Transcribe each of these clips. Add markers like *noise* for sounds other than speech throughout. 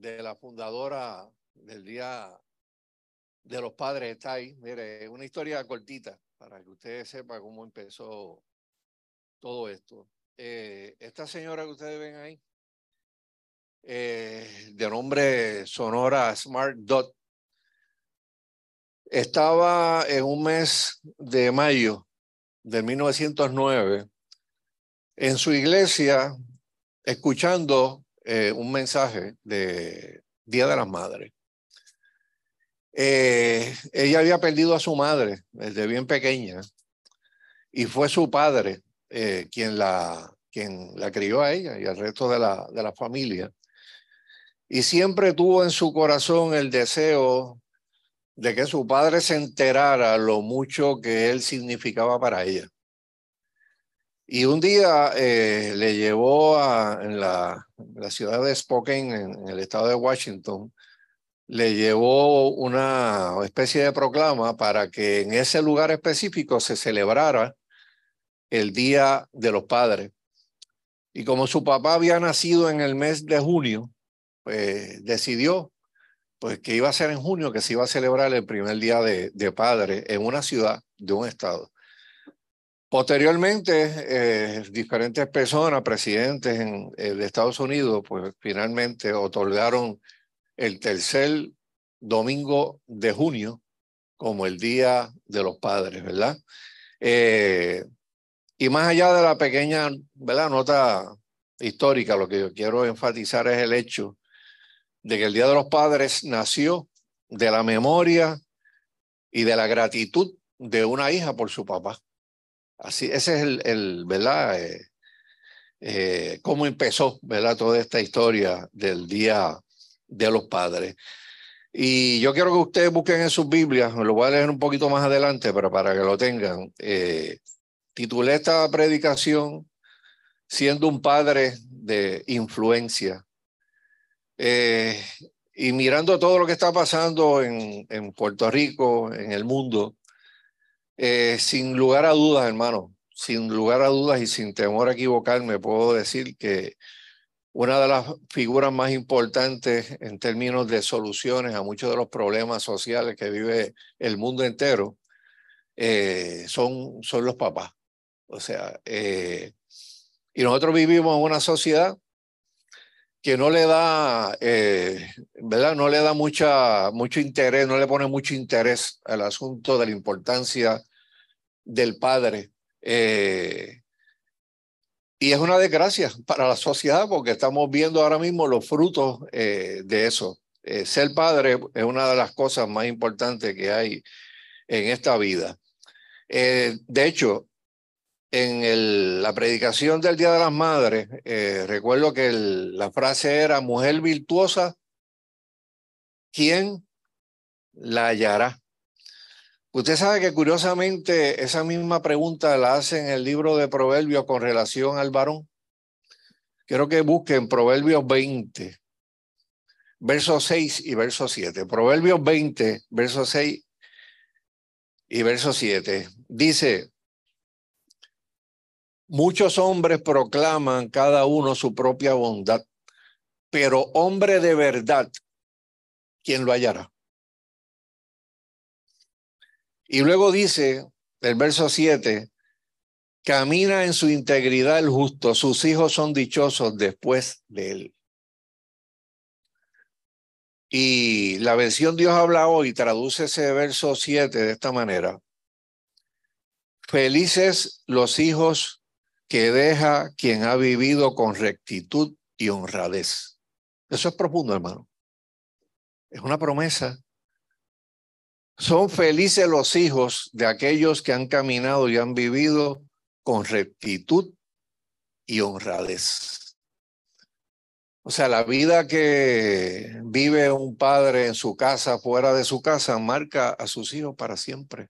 de la fundadora del Día de los Padres está ahí. Mire, una historia cortita para que ustedes sepan cómo empezó todo esto. Eh, esta señora que ustedes ven ahí, eh, de nombre Sonora Smart Dot, estaba en un mes de mayo de 1909 en su iglesia escuchando eh, un mensaje de Día de las Madres. Eh, ella había perdido a su madre desde bien pequeña y fue su padre eh, quien, la, quien la crió a ella y al resto de la, de la familia. Y siempre tuvo en su corazón el deseo de que su padre se enterara lo mucho que él significaba para ella. Y un día eh, le llevó a, la, ciudad de Spokane, en, el estado de Washington, le llevó una especie de proclama para que en ese lugar específico se celebrara el Día de los Padres. Y como su papá había nacido en el mes de junio, pues decidió pues que iba a ser en junio que se iba a celebrar el primer Día de, de Padre en una ciudad de un estado. Posteriormente, eh, diferentes personas, presidentes en, eh, de Estados Unidos, pues finalmente otorgaron el tercer domingo de junio como el Día de los Padres, ¿verdad? Eh, y más allá de la pequeña. Nota histórica, lo que yo quiero enfatizar es el hecho de que el Día de los Padres nació de la memoria y de la gratitud de una hija por su papá. Así, ese es el, el ¿verdad? Eh, eh, cómo empezó, ¿verdad? Toda esta historia del Día de los Padres. Y yo quiero que ustedes busquen en sus Biblias, lo voy a leer un poquito más adelante, pero para que lo tengan. Eh, titulé esta predicación siendo un padre de influencia. y mirando todo lo que está pasando en Puerto Rico, en el mundo, eh, sin lugar a dudas, hermano, sin lugar a dudas y sin temor a equivocarme, puedo decir que una de las figuras más importantes en términos de soluciones a muchos de los problemas sociales que vive el mundo entero eh, son, son los papás. O sea, eh, y nosotros vivimos en una sociedad que no le da, ¿verdad? No le da mucha, mucho interés, no le pone mucho interés al asunto de la importancia del Padre. Eh, y es una desgracia para la sociedad porque estamos viendo ahora mismo los frutos eh, de eso. Eh, ser padre es una de las cosas más importantes que hay en esta vida. de hecho, en la predicación del Día de las Madres, recuerdo que la frase era, mujer virtuosa, ¿quién la hallará? Usted sabe que curiosamente esa misma pregunta la hace en el libro de Proverbios con relación al varón. Quiero que busquen Proverbios 20, versos 6 y verso 7. Proverbios 20, versos 6 y verso 7. Dice, muchos hombres proclaman cada uno su propia bondad, pero hombre de verdad, ¿quién lo hallará? Y luego dice el verso 7, camina en su integridad el justo, sus hijos son dichosos después de él. Y la versión Dios habla hoy traduce ese verso 7 de esta manera. Felices los hijos que deja quien ha vivido con rectitud y honradez. Eso es profundo, hermano. Es una promesa son felices los hijos de aquellos que han caminado y han vivido con rectitud y honradez. O sea, la vida que vive un padre en su casa, fuera de su casa, marca a sus hijos para siempre.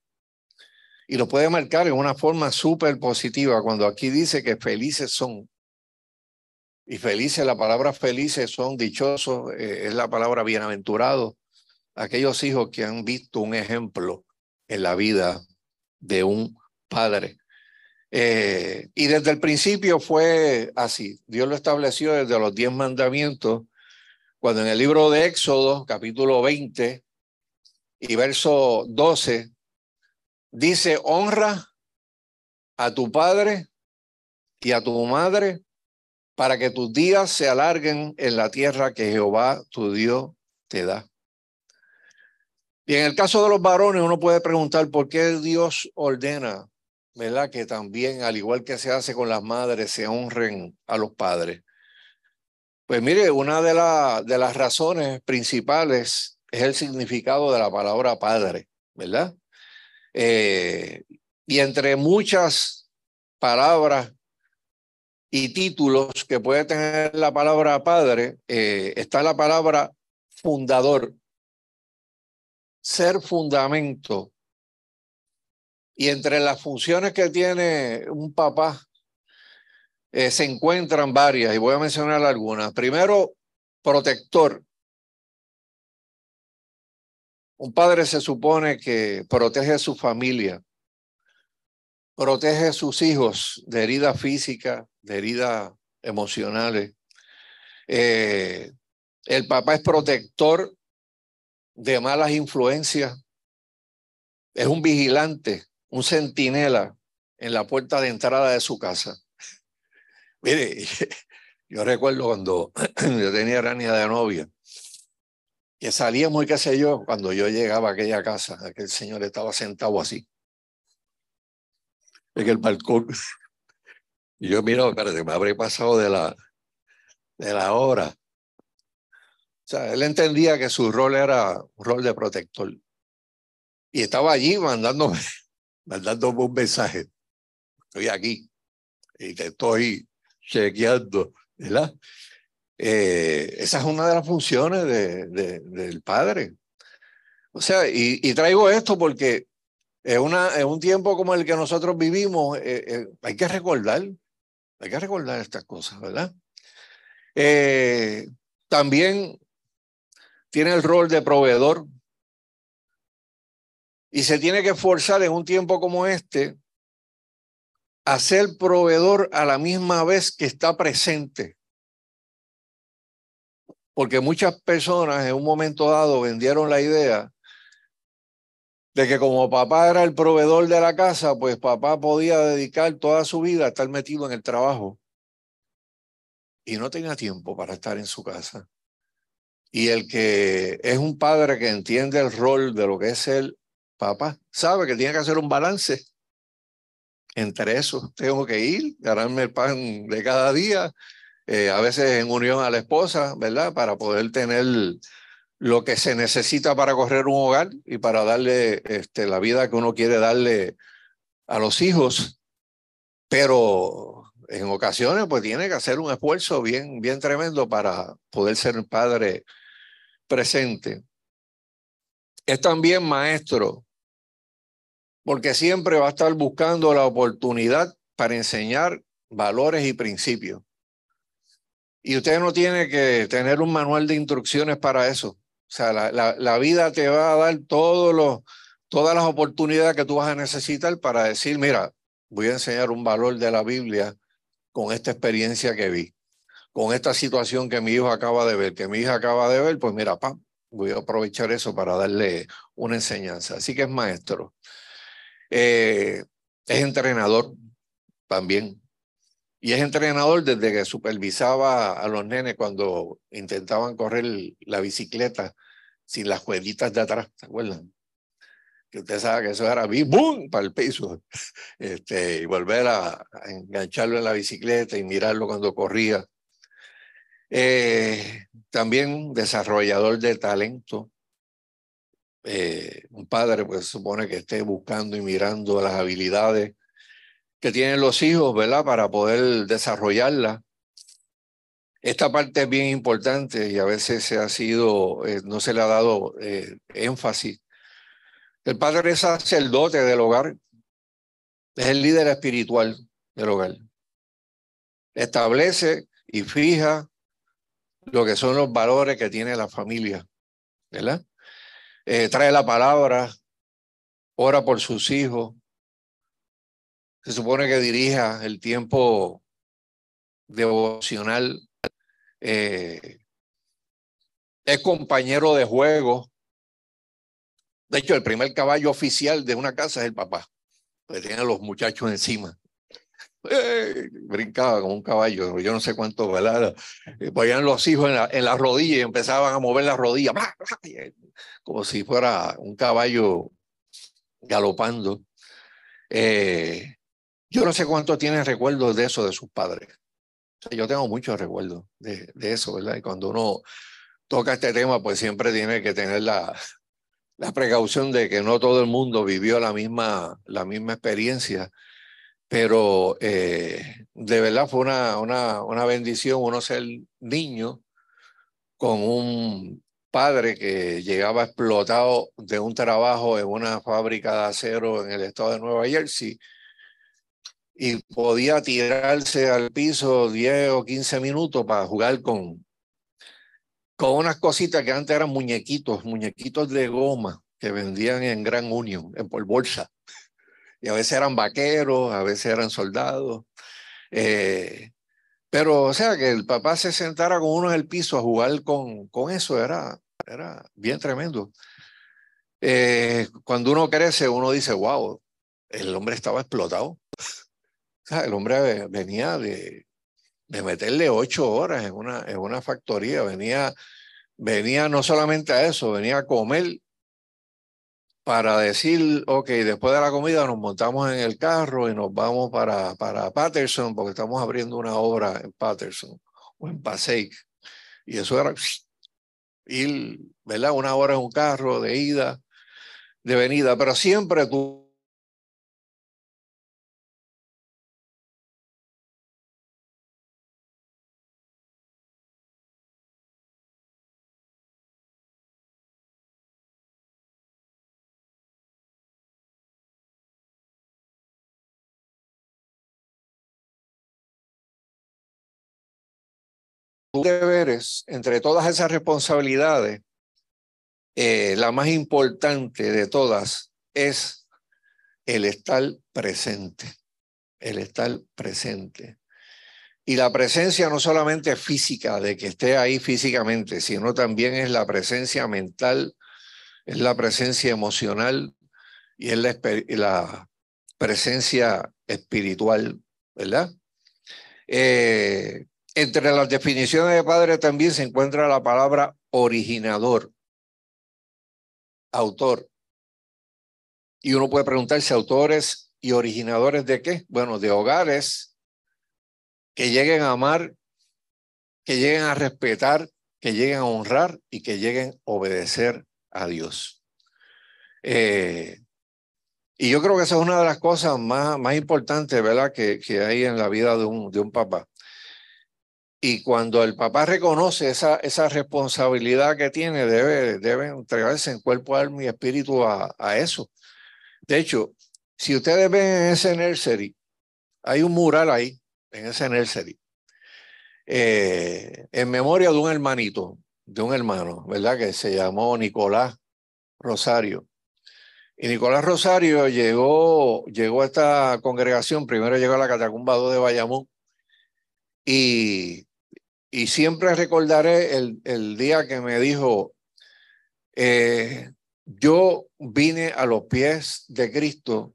Y lo puede marcar en una forma súper positiva cuando aquí dice que felices son. Y felices, la palabra felices son dichosos, eh, es la palabra bienaventurado aquellos hijos que han visto un ejemplo en la vida de un padre. Eh, y desde el principio fue así. Dios lo estableció desde los diez mandamientos Cuando en el libro de Éxodo, capítulo 20 y verso 12, dice, honra a tu padre y a tu madre para que tus días se alarguen en la tierra que Jehová tu Dios te da. Y en el caso de los varones, uno puede preguntar por qué Dios ordena, ¿verdad? Que también, al igual que se hace con las madres, se honren a los padres. Pues mire, una de, las razones principales es el significado de la palabra padre, ¿verdad? Eh, y entre muchas palabras y títulos que puede tener la palabra padre, eh, está la palabra fundador, ser fundamento. Y entre las funciones que tiene un papá eh, se encuentran varias y voy a mencionar algunas. Primero, protector. Un padre se supone que protege a su familia, protege a sus hijos de heridas físicas, de heridas emocionales. Eh, el papá es protector de malas influencias. Es un vigilante, un centinela en la puerta de entrada de su casa. *laughs* Mire, *laughs* yo recuerdo cuando *clears throat* yo tenía Rania de novia, que salíamos y qué sé yo, cuando yo llegaba a aquella casa, aquel señor estaba sentado así, en el balcón. *laughs* Y yo, mira, espérate, me habré pasado de la, de la hora. Sea, él entendía que su rol era un rol de protector. Y estaba allí mandándome, *laughs* mandándome un mensaje. Estoy aquí y te estoy chequeando, ¿verdad? Eh, esa es una de las funciones de, del padre. O sea, y, traigo esto porque es, una, es un tiempo como el que nosotros vivimos, eh, eh, hay que recordar, hay que recordar estas cosas, ¿verdad? también tiene el rol de proveedor y se tiene que esforzar en un tiempo como este a ser proveedor a la misma vez que está presente. Porque muchas personas en un momento dado vendieron la idea de que como papá era el proveedor de la casa, pues papá podía dedicar toda su vida a estar metido en el trabajo y no tenía tiempo para estar en su casa. Y el que es un padre que entiende el rol de lo que es el papá, sabe que tiene que hacer un balance entre eso. Tengo que ir, ganarme el pan de cada día, eh, a veces en unión a la esposa, ¿verdad? Para poder tener lo que se necesita para correr un hogar y para darle este, la vida que uno quiere darle a los hijos. Pero en ocasiones pues tiene que hacer un esfuerzo bien, bien tremendo para poder ser padre presente. Es también maestro, porque siempre va a estar buscando la oportunidad para enseñar valores y principios. Y usted no tiene que tener un manual de instrucciones para eso. O sea, la, la, vida te va a dar todos los, todas las oportunidades que tú vas a necesitar para decir, mira, voy a enseñar un valor de la Biblia con esta experiencia que vi con esta situación que mi hijo acaba de ver, que mi hija acaba de ver, pues mira, pam, voy a aprovechar eso para darle una enseñanza. Así que es maestro. Eh, es entrenador también. Y es entrenador desde que supervisaba a los nenes cuando intentaban correr la bicicleta sin las cuerditas de atrás, ¿se acuerdan? Que usted sabe que eso era ¡bum! para el piso. *laughs* Este, y volver a, a engancharlo en la bicicleta y mirarlo cuando corría. Eh, también desarrollador de talento. Eh, un padre pues supone que esté buscando y mirando las habilidades que tienen los hijos, ¿verdad? Para poder desarrollarlas. Esta parte es bien importante y a veces se ha sido, eh, no se le ha dado énfasis. El padre es sacerdote del hogar, es el líder espiritual del hogar. Establece y fija lo que son los valores que tiene la familia, ¿verdad? Eh, trae la palabra, ora por sus hijos. Se supone que dirija el tiempo devocional. Eh, es compañero de juego. De hecho, el primer caballo oficial de una casa es el papá, porque tiene a los muchachos encima. ¡Eh! brincaba como un caballo, yo no sé cuánto, ¿verdad? Ponían los hijos en la, en la rodilla y empezaban a mover las rodillas, como si fuera un caballo galopando. Eh, yo no sé cuánto tienen recuerdos de eso de sus padres. yo tengo muchos recuerdos de, de, eso, ¿verdad? Y cuando uno toca este tema, pues siempre tiene que tener la, la precaución de que no todo el mundo vivió la misma, la misma experiencia pero eh, de verdad fue una, una, una bendición uno ser niño con un padre que llegaba explotado de un trabajo en una fábrica de acero en el estado de Nueva Jersey y podía tirarse al piso 10 o 15 minutos para jugar con, con unas cositas que antes eran muñequitos, muñequitos de goma que vendían en Gran Union, en por bolsa y a veces eran vaqueros, a veces eran soldados. Eh, pero, o sea, que el papá se sentara con uno en el piso a jugar con, con eso era, era bien tremendo. Eh, cuando uno crece, uno dice, wow, el hombre estaba explotado. O sea, el hombre venía de, de meterle ocho horas en una, en una factoría, venía, venía no solamente a eso, venía a comer para decir, ok, después de la comida nos montamos en el carro y nos vamos para, para Patterson, porque estamos abriendo una obra en Patterson o en Passaic. Y eso era ir, ¿verdad? Una hora en un carro de ida, de venida, pero siempre tú deberes, entre todas esas responsabilidades, eh, la más importante de todas es el estar presente, el estar presente. Y la presencia no solamente física, de que esté ahí físicamente, sino también es la presencia mental, es la presencia emocional y es la, la presencia espiritual, ¿verdad? Eh, entre las definiciones de padre también se encuentra la palabra originador, autor. Y uno puede preguntarse, autores y originadores de qué? Bueno, de hogares que lleguen a amar, que lleguen a respetar, que lleguen a honrar y que lleguen a obedecer a Dios. Eh, y yo creo que esa es una de las cosas más, más importantes, ¿verdad?, que, que hay en la vida de un, de un papá. Y cuando el papá reconoce esa, esa responsabilidad que tiene, debe, debe entregarse en cuerpo, alma y espíritu a, eso. De hecho, si ustedes ven en ese nursery, hay un mural ahí, en ese nursery, eh, en memoria de un hermanito, de un hermano, ¿verdad? Que se llamó Nicolás Rosario. Y Nicolás Rosario llegó, llegó a esta congregación, primero llegó a la Catacumba 2 de Bayamón, y y siempre recordaré el, día que me dijo, eh, yo vine a los pies de Cristo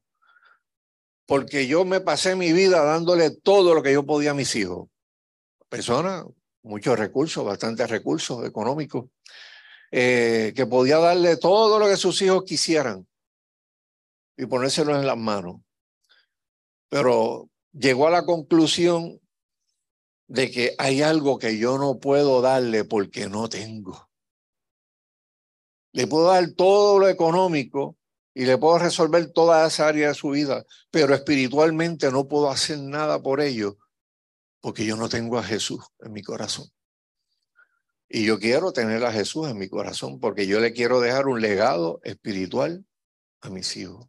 porque yo me pasé mi vida dándole todo lo que yo podía a mis hijos. Personas, muchos recursos, bastantes recursos económicos, eh, que podía darle todo lo que sus hijos quisieran y ponérselo en las manos. Pero llegó a la conclusión de que hay algo que yo no puedo darle porque no tengo. Le puedo dar todo lo económico y le puedo resolver toda esa área de su vida, pero espiritualmente no puedo hacer nada por ello porque yo no tengo a Jesús en mi corazón. Y yo quiero tener a Jesús en mi corazón porque yo le quiero dejar un legado espiritual a mis hijos.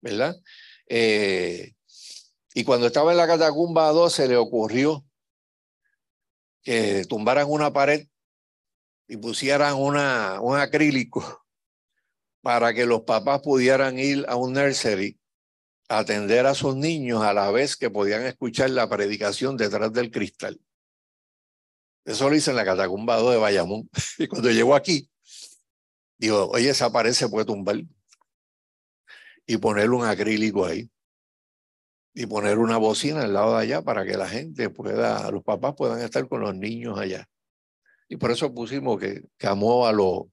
¿Verdad? Eh, y cuando estaba en la catacumba 2 se le ocurrió que tumbaran una pared y pusieran una, un acrílico *laughs* para que los papás pudieran ir a un nursery a atender a sus niños a la vez que podían escuchar la predicación detrás del cristal. Eso lo hice en la catacumba 2 de Bayamón. *laughs* Y cuando llegó aquí, digo, oye, esa pared se puede tumbar. Y ponerle un acrílico ahí. Y poner una bocina al lado de allá para que la gente pueda, los papás puedan estar con los niños allá. Y por eso pusimos que, que amó a, los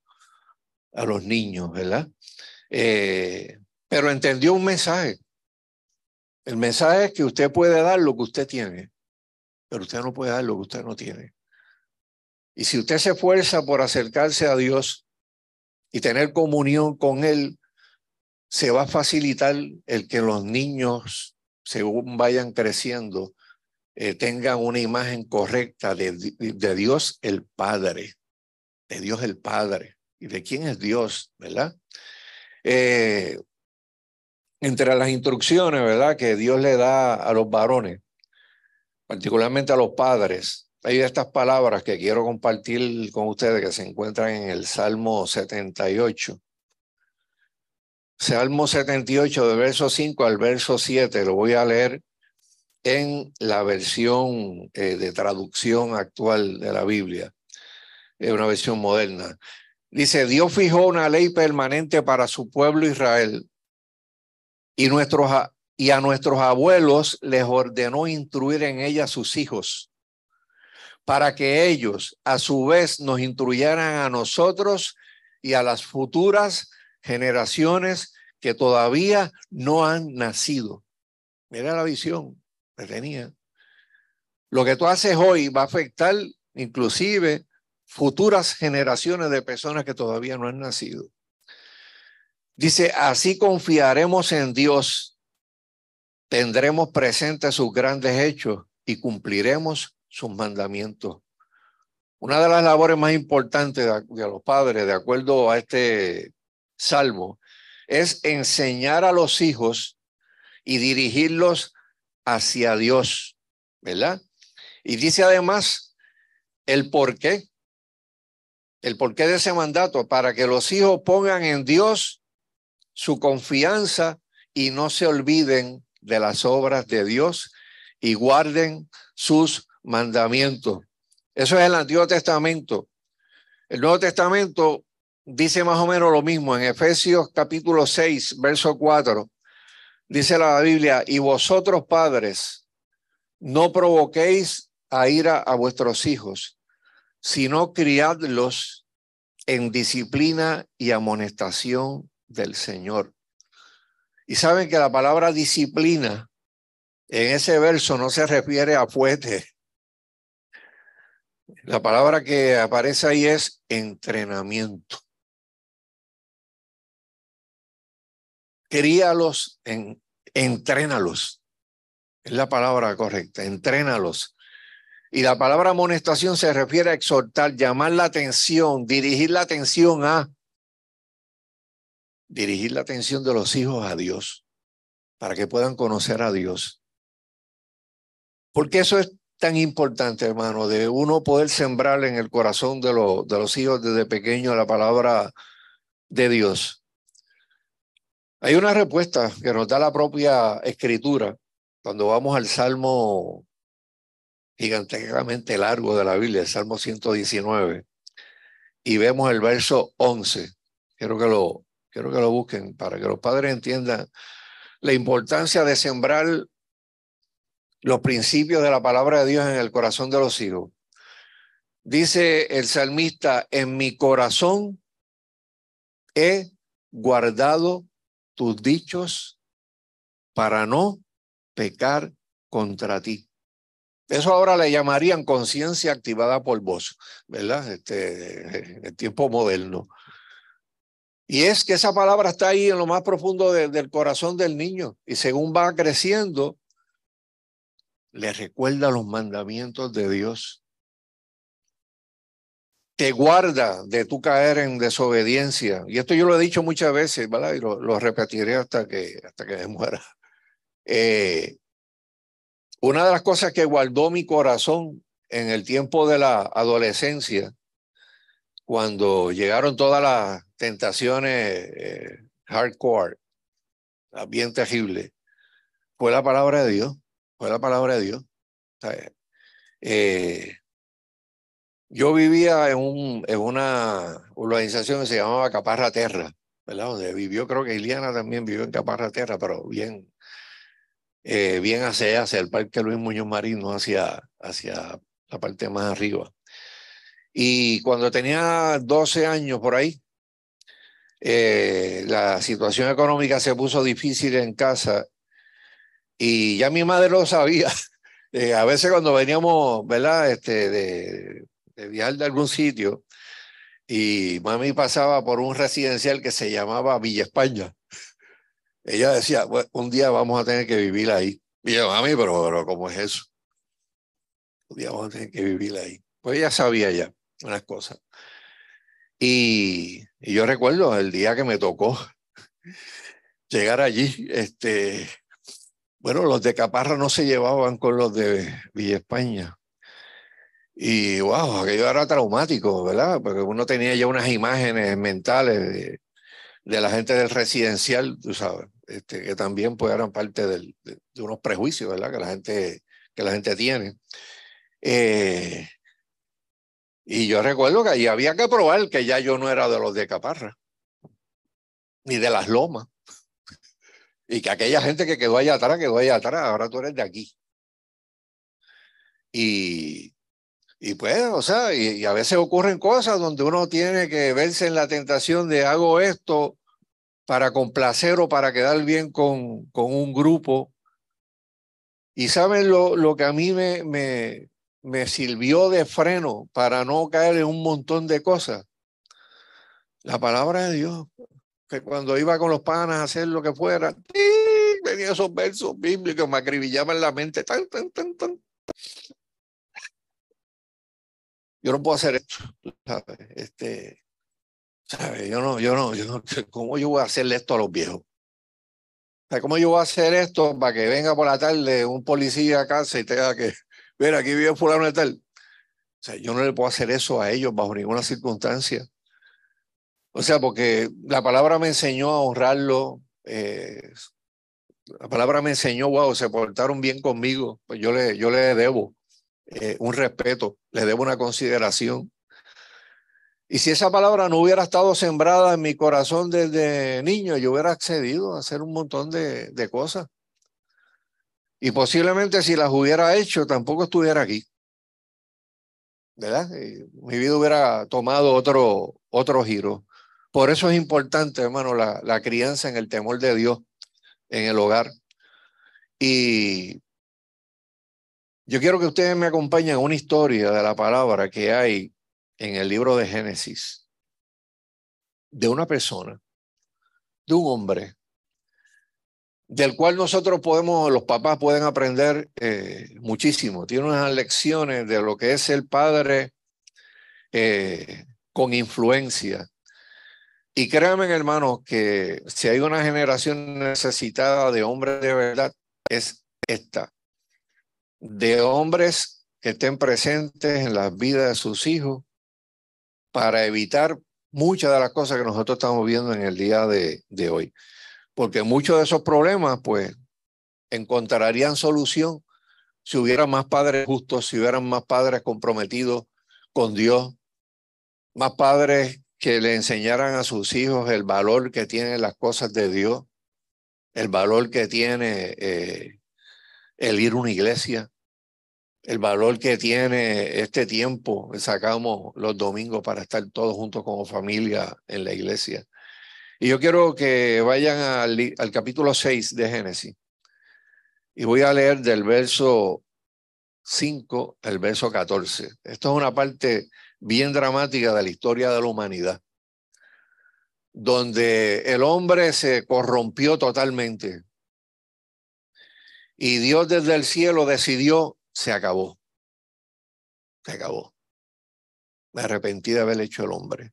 a los niños, ¿verdad? Eh, pero entendió un mensaje. El mensaje es que usted puede dar lo que usted tiene, pero usted no puede dar lo que usted no tiene. Y si usted se esfuerza por acercarse a Dios y tener comunión con Él, se va a facilitar el que los niños, según vayan creciendo, eh, tengan una imagen correcta de, de, Dios el Padre, de Dios el Padre y de quién es Dios, ¿verdad? Eh, entre las instrucciones, ¿verdad? Que Dios le da a los varones, particularmente a los padres, hay estas palabras que quiero compartir con ustedes que se encuentran en el Salmo 78. Salmo 78, de verso 5 al verso 7, lo voy a leer en la versión eh, de traducción actual de la Biblia, es una versión moderna. Dice, Dios fijó una ley permanente para su pueblo Israel y, nuestros, y a nuestros abuelos les ordenó instruir en ella a sus hijos, para que ellos a su vez nos instruyeran a nosotros y a las futuras generaciones que todavía no han nacido. Mira la visión que tenía. Lo que tú haces hoy va a afectar inclusive futuras generaciones de personas que todavía no han nacido. Dice, así confiaremos en Dios, tendremos presentes sus grandes hechos y cumpliremos sus mandamientos. Una de las labores más importantes de, los padres, de acuerdo a este salmo, es enseñar a los hijos y dirigirlos hacia Dios, ¿verdad? Y dice además el por qué, el porqué de ese mandato, para que los hijos pongan en Dios su confianza y no se olviden de las obras de Dios y guarden sus mandamientos. Eso es el Antiguo Testamento. El Nuevo Testamento dice más o menos lo mismo. En Efesios capítulo 6, verso 4, dice la Biblia, y vosotros padres, no provoquéis a ira a vuestros hijos, sino criadlos en disciplina y amonestación del Señor. Y saben que la palabra disciplina en ese verso no se refiere a fuerte. La palabra que aparece ahí es entrenamiento. Críalos, en, entrénalos. Es la palabra correcta, entrénalos. Y la palabra amonestación se refiere a exhortar, llamar la atención, dirigir la atención a dirigir la atención de los hijos a Dios, para que puedan conocer a Dios. Porque eso es tan importante, hermano, de uno poder sembrar en el corazón de, de los hijos desde pequeño la palabra de Dios. Hay una respuesta que nos da la propia escritura cuando vamos al Salmo gigantescamente largo de la Biblia, el Salmo 119, y vemos el verso 11. Quiero que lo, Quiero que lo busquen para que los padres entiendan la importancia de sembrar los principios de la palabra de Dios en el corazón de los hijos. Dice el salmista, en mi corazón he guardado tus dichos para no pecar contra ti. Eso ahora le llamarían conciencia activada por vos, ¿verdad? Este, el tiempo moderno. Y es que esa palabra está ahí en lo más profundo del corazón del niño. Y según va creciendo, le recuerda los mandamientos de Dios. Te guarda de tu caer en desobediencia. Y esto yo lo he dicho muchas veces, ¿verdad? Y lo, repetiré hasta que, hasta que me *laughs* muera. Eh, una de las cosas que guardó mi corazón en el tiempo de la adolescencia, cuando llegaron todas las tentaciones eh, hardcore, bien terrible, fue la palabra de Dios, fue la palabra de Dios. Eh, yo vivía en, un, en una organización que se llamaba Caparra Terra, ¿verdad? Donde vivió, creo que Iliana también vivió en Caparra Terra, pero bien, eh, bien hacia, hacia el Parque Luis Muñoz Marín, no hacia, hacia la parte más arriba. Y cuando tenía 12 años por ahí, eh, la situación económica se puso difícil en casa y ya mi madre lo sabía. *laughs* Eh, a veces cuando veníamos, ¿verdad? Este, de, de viajar de algún sitio y mami pasaba por un residencial que se llamaba Villa España. Ella decía, un día vamos a tener que vivir ahí. Y yo, mami, pero, pero ¿cómo es eso? Un día vamos a tener que vivir ahí. Pues ella sabía ya unas cosas. Y, y yo recuerdo el día que me tocó *laughs* llegar allí, este, bueno, los de Caparra no se llevaban con los de Villa España. Y wow, aquello era traumático, ¿verdad? Porque uno tenía ya unas imágenes mentales de, la gente del residencial, tú sabes, este, que también pues eran parte de, unos prejuicios, ¿verdad? Que la gente, que la gente tiene. Eh, y yo recuerdo que ahí había que probar que ya yo no era de los de Caparra, ni de las lomas. *laughs* Y que aquella gente que quedó allá atrás, quedó allá atrás, ahora tú eres de aquí. Y, y pues, o sea, y, a veces ocurren cosas donde uno tiene que verse en la tentación de hago esto para complacer o para quedar bien con, con un grupo. Y saben lo, lo que a mí me, me, me sirvió de freno para no caer en un montón de cosas. La palabra de Dios, que cuando iba con los panas a hacer lo que fuera, venía esos versos bíblicos, me acribillaban la mente. Yo no puedo hacer esto, ¿sabes? Este, ¿sabes? Yo no, yo no, yo no, ¿cómo yo voy a hacerle esto a los viejos? ¿Cómo yo voy a hacer esto para que venga por la tarde un policía a casa y tenga que, ver, aquí vive fulano de tal? O sea, yo no le puedo hacer eso a ellos bajo ninguna circunstancia. O sea, porque la palabra me enseñó a honrarlo, eh, la palabra me enseñó, wow, se portaron bien conmigo, pues yo le, yo le debo eh, un respeto, le debo una consideración. Y si esa palabra no hubiera estado sembrada en mi corazón desde niño, yo hubiera accedido a hacer un montón de, de cosas. Y posiblemente si las hubiera hecho, tampoco estuviera aquí. ¿Verdad? Y mi vida hubiera tomado otro, otro giro. Por eso es importante, hermano, la, la crianza en el temor de Dios en el hogar. Y yo quiero que ustedes me acompañen a una historia de la palabra que hay en el libro de Génesis, de una persona, de un hombre, del cual nosotros podemos, los papás pueden aprender eh, muchísimo. Tiene unas lecciones de lo que es el padre eh, con influencia. Y créanme, hermanos, que si hay una generación necesitada de hombres de verdad, es esta de hombres que estén presentes en las vidas de sus hijos para evitar muchas de las cosas que nosotros estamos viendo en el día de, hoy. Porque muchos de esos problemas, pues, encontrarían solución si hubiera más padres justos, si hubieran más padres comprometidos con Dios, más padres que le enseñaran a sus hijos el valor que tienen las cosas de Dios, el valor que tiene eh, el ir a una iglesia, el valor que tiene este tiempo sacamos los domingos para estar todos juntos como familia en la iglesia. Y yo quiero que vayan al, al capítulo 6 de Génesis. Y voy a leer del verso 5 al verso 14. Esto es una parte bien dramática de la historia de la humanidad, donde el hombre se corrompió totalmente, y Dios desde el cielo decidió, se acabó. Se acabó. Me arrepentí de haber hecho el hombre.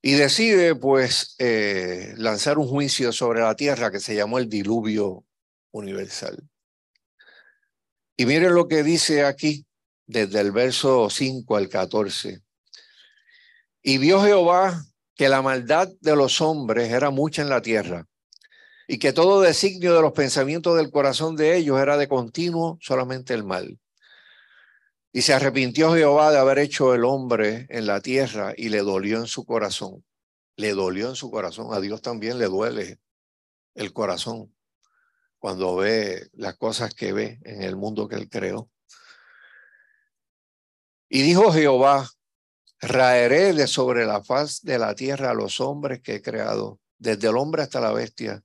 Y decide pues eh, lanzar un juicio sobre la tierra que se llamó el diluvio universal. Y miren lo que dice aquí desde el verso 5 al 14. Y vio Jehová que la maldad de los hombres era mucha en la tierra y que todo designio de los pensamientos del corazón de ellos era de continuo solamente el mal. Y se arrepintió Jehová de haber hecho el hombre en la tierra y le dolió en su corazón. Le dolió en su corazón. A Dios también le duele el corazón cuando ve las cosas que ve en el mundo que él creó. Y dijo Jehová, raeré de sobre la faz de la tierra a los hombres que he creado, desde el hombre hasta la bestia,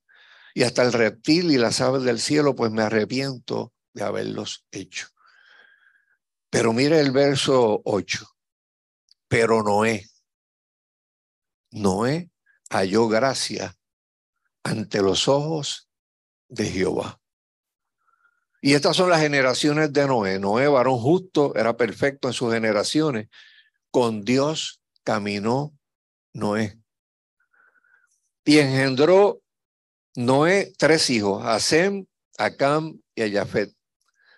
y hasta el reptil y las aves del cielo, pues me arrepiento de haberlos hecho. Pero mire el verso 8. Pero Noé, Noé halló gracia ante los ojos de Jehová. Y estas son las generaciones de Noé. Noé, varón justo, era perfecto en sus generaciones. Con Dios caminó Noé. Y engendró Noé tres hijos, a Sem, a Cam y a Jafet.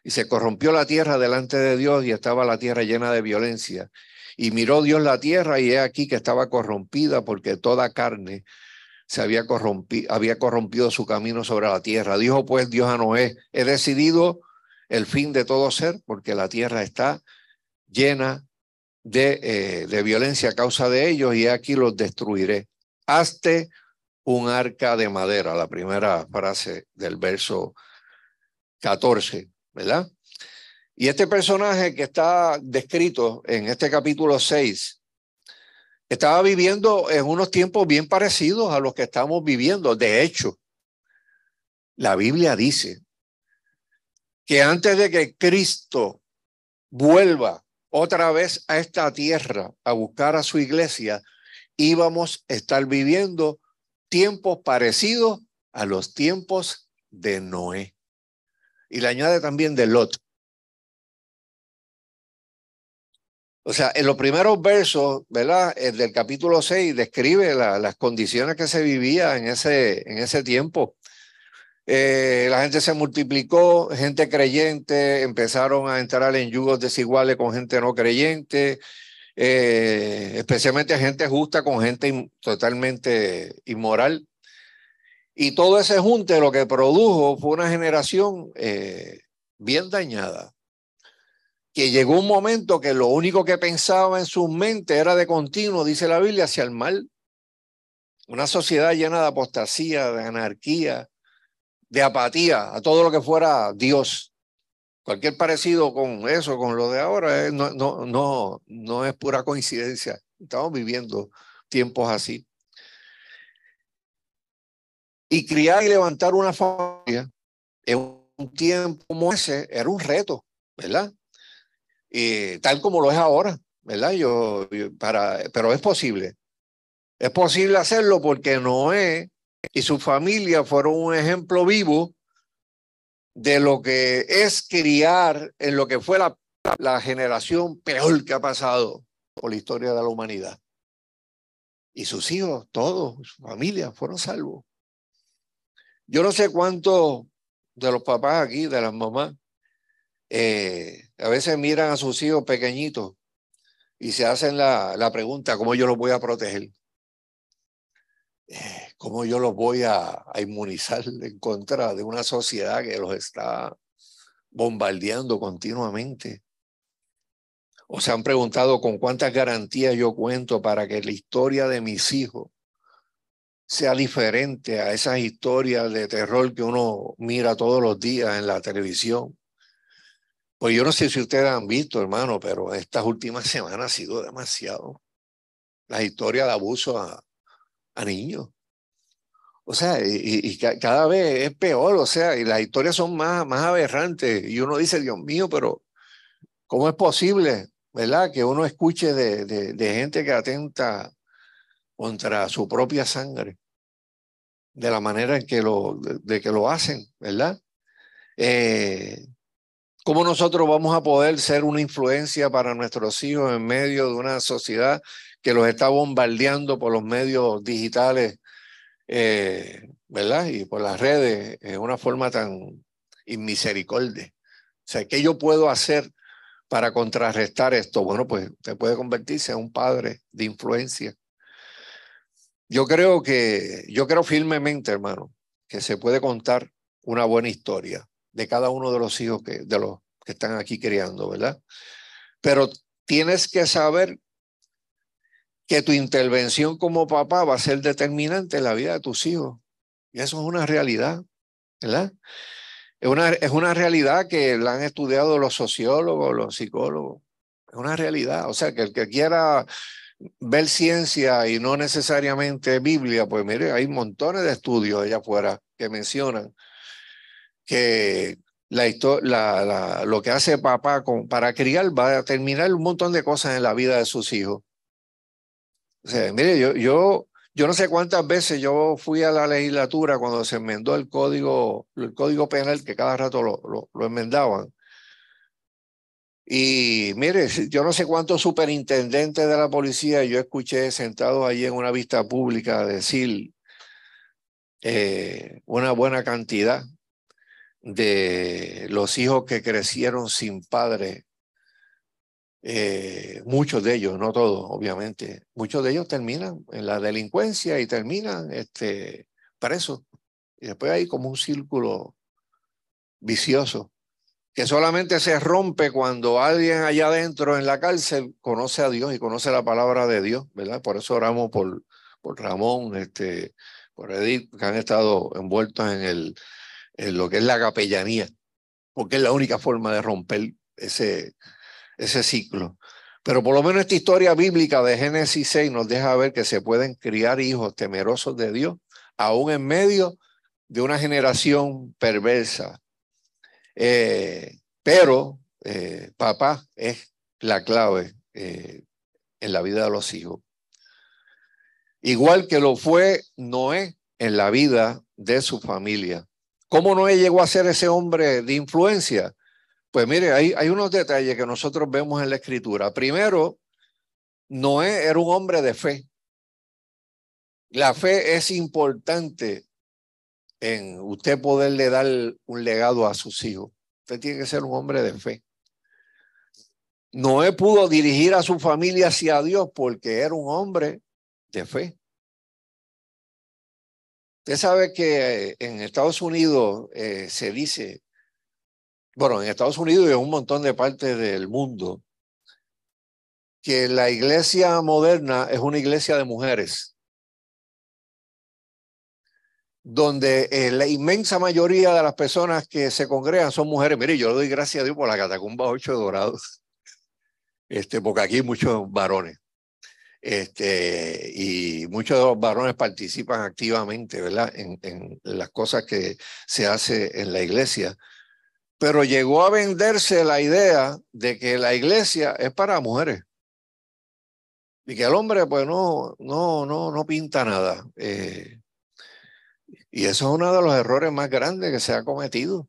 Y se corrompió la tierra delante de Dios y estaba la tierra llena de violencia. Y miró Dios la tierra y he aquí que estaba corrompida porque toda carne se había corrompido, había corrompido su camino sobre la tierra. Dijo pues Dios a Noé, he decidido el fin de todo ser porque la tierra está llena de, eh, de violencia a causa de ellos y aquí los destruiré. Hazte un arca de madera, la primera frase del verso 14, ¿verdad? Y este personaje que está descrito en este capítulo 6 estaba viviendo en unos tiempos bien parecidos a los que estamos viviendo. De hecho, la Biblia dice que antes de que Cristo vuelva otra vez a esta tierra a buscar a su iglesia, íbamos a estar viviendo tiempos parecidos a los tiempos de Noé. Y le añade también de Lot. O sea, en los primeros versos, ¿verdad? El del capítulo 6 describe las condiciones que se vivía en ese, en ese tiempo. Eh, la gente se multiplicó, gente creyente, empezaron a entrar en yugos desiguales con gente no creyente, eh, especialmente gente justa con gente totalmente inmoral. Y todo ese junte lo que produjo fue una generación eh, bien dañada que llegó un momento que lo único que pensaba en su mente era de continuo, dice la Biblia, hacia el mal. Una sociedad llena de apostasía, de anarquía, de apatía a todo lo que fuera Dios. Cualquier parecido con eso, con lo de ahora, eh, no, es pura coincidencia. Estamos viviendo tiempos así. Y criar y levantar una familia en un tiempo como ese era un reto, ¿verdad? y tal como lo es ahora, ¿verdad? Yo, para, pero es posible. Es posible hacerlo porque Noé y su familia fueron un ejemplo vivo de lo que es criar en lo que fue la, la generación peor que ha pasado por la historia de la humanidad. Y sus hijos, todos, su familia, fueron salvos. Yo no sé cuántos de los papás aquí, de las mamás, eh, a veces miran a sus hijos pequeñitos y se hacen la, la pregunta, ¿cómo yo los voy a proteger? Eh, ¿Cómo yo los voy a, a, inmunizar *laughs* en contra de una sociedad que los está bombardeando continuamente? O se han preguntado con cuántas garantías yo cuento para que la historia de mis hijos sea diferente a esas historias de terror que uno mira todos los días en la televisión pues yo no sé si ustedes han visto, hermano, pero estas últimas semanas ha sido demasiado. La historia de abuso a, niños. O sea, y, cada vez es peor, o sea, y las historias son más, más aberrantes. Y uno dice, Dios mío, pero ¿cómo es posible, verdad, que uno escuche de, de, gente que atenta contra su propia sangre? De la manera en que lo, de, que lo hacen, ¿verdad? Eh, ¿Cómo nosotros vamos a poder ser una influencia para nuestros hijos en medio de una sociedad que los está bombardeando por los medios digitales, eh, ¿verdad? Y por las redes en una forma tan inmisericordia. O sea, ¿qué yo puedo hacer para contrarrestar esto? Bueno, pues usted puede convertirse en un padre de influencia. Yo creo que, yo creo firmemente, hermano, que se puede contar una buena historia de cada uno de los hijos que, de los que están aquí criando, ¿verdad? Pero tienes que saber que tu intervención como papá va a ser determinante en la vida de tus hijos. Y eso es una realidad, ¿verdad? Es una, es una realidad que la han estudiado los sociólogos, los psicólogos. Es una realidad. O sea, que el que quiera ver ciencia y no necesariamente Biblia, pues mire, hay montones de estudios allá afuera que mencionan que la, la, lo que hace papá con, para criar va a determinar un montón de cosas en la vida de sus hijos. Mire, yo, yo, yo no sé cuántas veces yo fui a la legislatura cuando se enmendó el código, el código penal, que cada rato lo enmendaban. Y mire, yo no sé cuántos superintendentes de la policía yo escuché sentados allí en una vista pública decir eh, una buena cantidad de los hijos que crecieron sin padre, eh, muchos de ellos, no todos, obviamente, muchos de ellos terminan en la delincuencia y terminan este, presos. Y después hay como un círculo vicioso que solamente se rompe cuando alguien allá adentro en la cárcel conoce a Dios y conoce la palabra de Dios, ¿verdad? Por eso oramos por, por Ramón, este, por Edith, que han estado envueltos en el, lo que es la capellanía, porque es la única forma de romper ese, ese ciclo. Pero por lo menos esta historia bíblica de Génesis 6 nos deja ver que se pueden criar hijos temerosos de Dios, aún en medio de una generación perversa. Eh, pero eh, papá es la clave eh, en la vida de los hijos. Igual que lo fue Noé en la vida de su familia. ¿Cómo Noé llegó a ser ese hombre de influencia? Pues mire, hay, hay unos detalles que nosotros vemos en la escritura. Primero, Noé era un hombre de fe. La fe es importante en usted poderle dar un legado a sus hijos. Usted tiene que ser un hombre de fe. Noé pudo dirigir a su familia hacia Dios porque era un hombre de fe. Usted sabe que en Estados Unidos eh, se dice, bueno, en Estados Unidos y en un montón de partes del mundo, que la iglesia moderna es una iglesia de mujeres, donde eh, la inmensa mayoría de las personas que se congregan son mujeres. Mire, yo le doy gracias a Dios por la catacumba 8 Dorados, *laughs* este, porque aquí hay muchos varones. Este, y muchos de los varones participan activamente, ¿verdad? En, en las cosas que se hace en la iglesia. Pero llegó a venderse la idea de que la iglesia es para mujeres. Y que el hombre, pues, no, no, no, no pinta nada. Eh, y eso es uno de los errores más grandes que se ha cometido.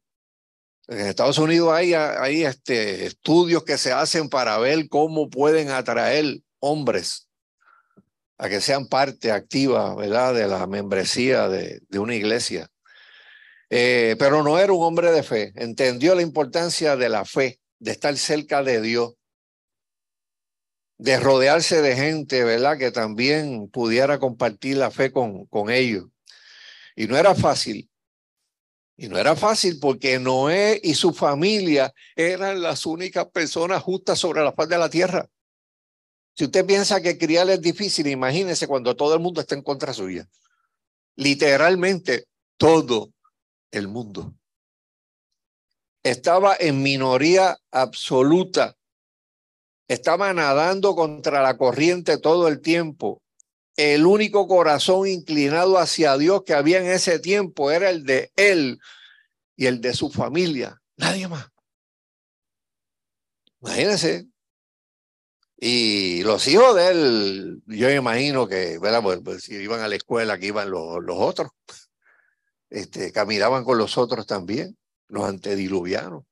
En Estados Unidos hay, hay este, estudios que se hacen para ver cómo pueden atraer hombres a que sean parte activa, ¿verdad?, de la membresía de, de una iglesia. Eh, pero no era un hombre de fe, entendió la importancia de la fe, de estar cerca de Dios, de rodearse de gente, ¿verdad?, que también pudiera compartir la fe con, con ellos. Y no era fácil. Y no era fácil porque Noé y su familia eran las únicas personas justas sobre la faz de la tierra. Si usted piensa que criar es difícil, imagínese cuando todo el mundo está en contra suya. Literalmente todo el mundo. Estaba en minoría absoluta. Estaba nadando contra la corriente todo el tiempo. El único corazón inclinado hacia Dios que había en ese tiempo era el de él y el de su familia. Nadie más. Imagínense, y los hijos de él, yo imagino que, ¿verdad? Pues, pues, si iban a la escuela, que iban los, los otros, este, caminaban con los otros también, los antediluvianos.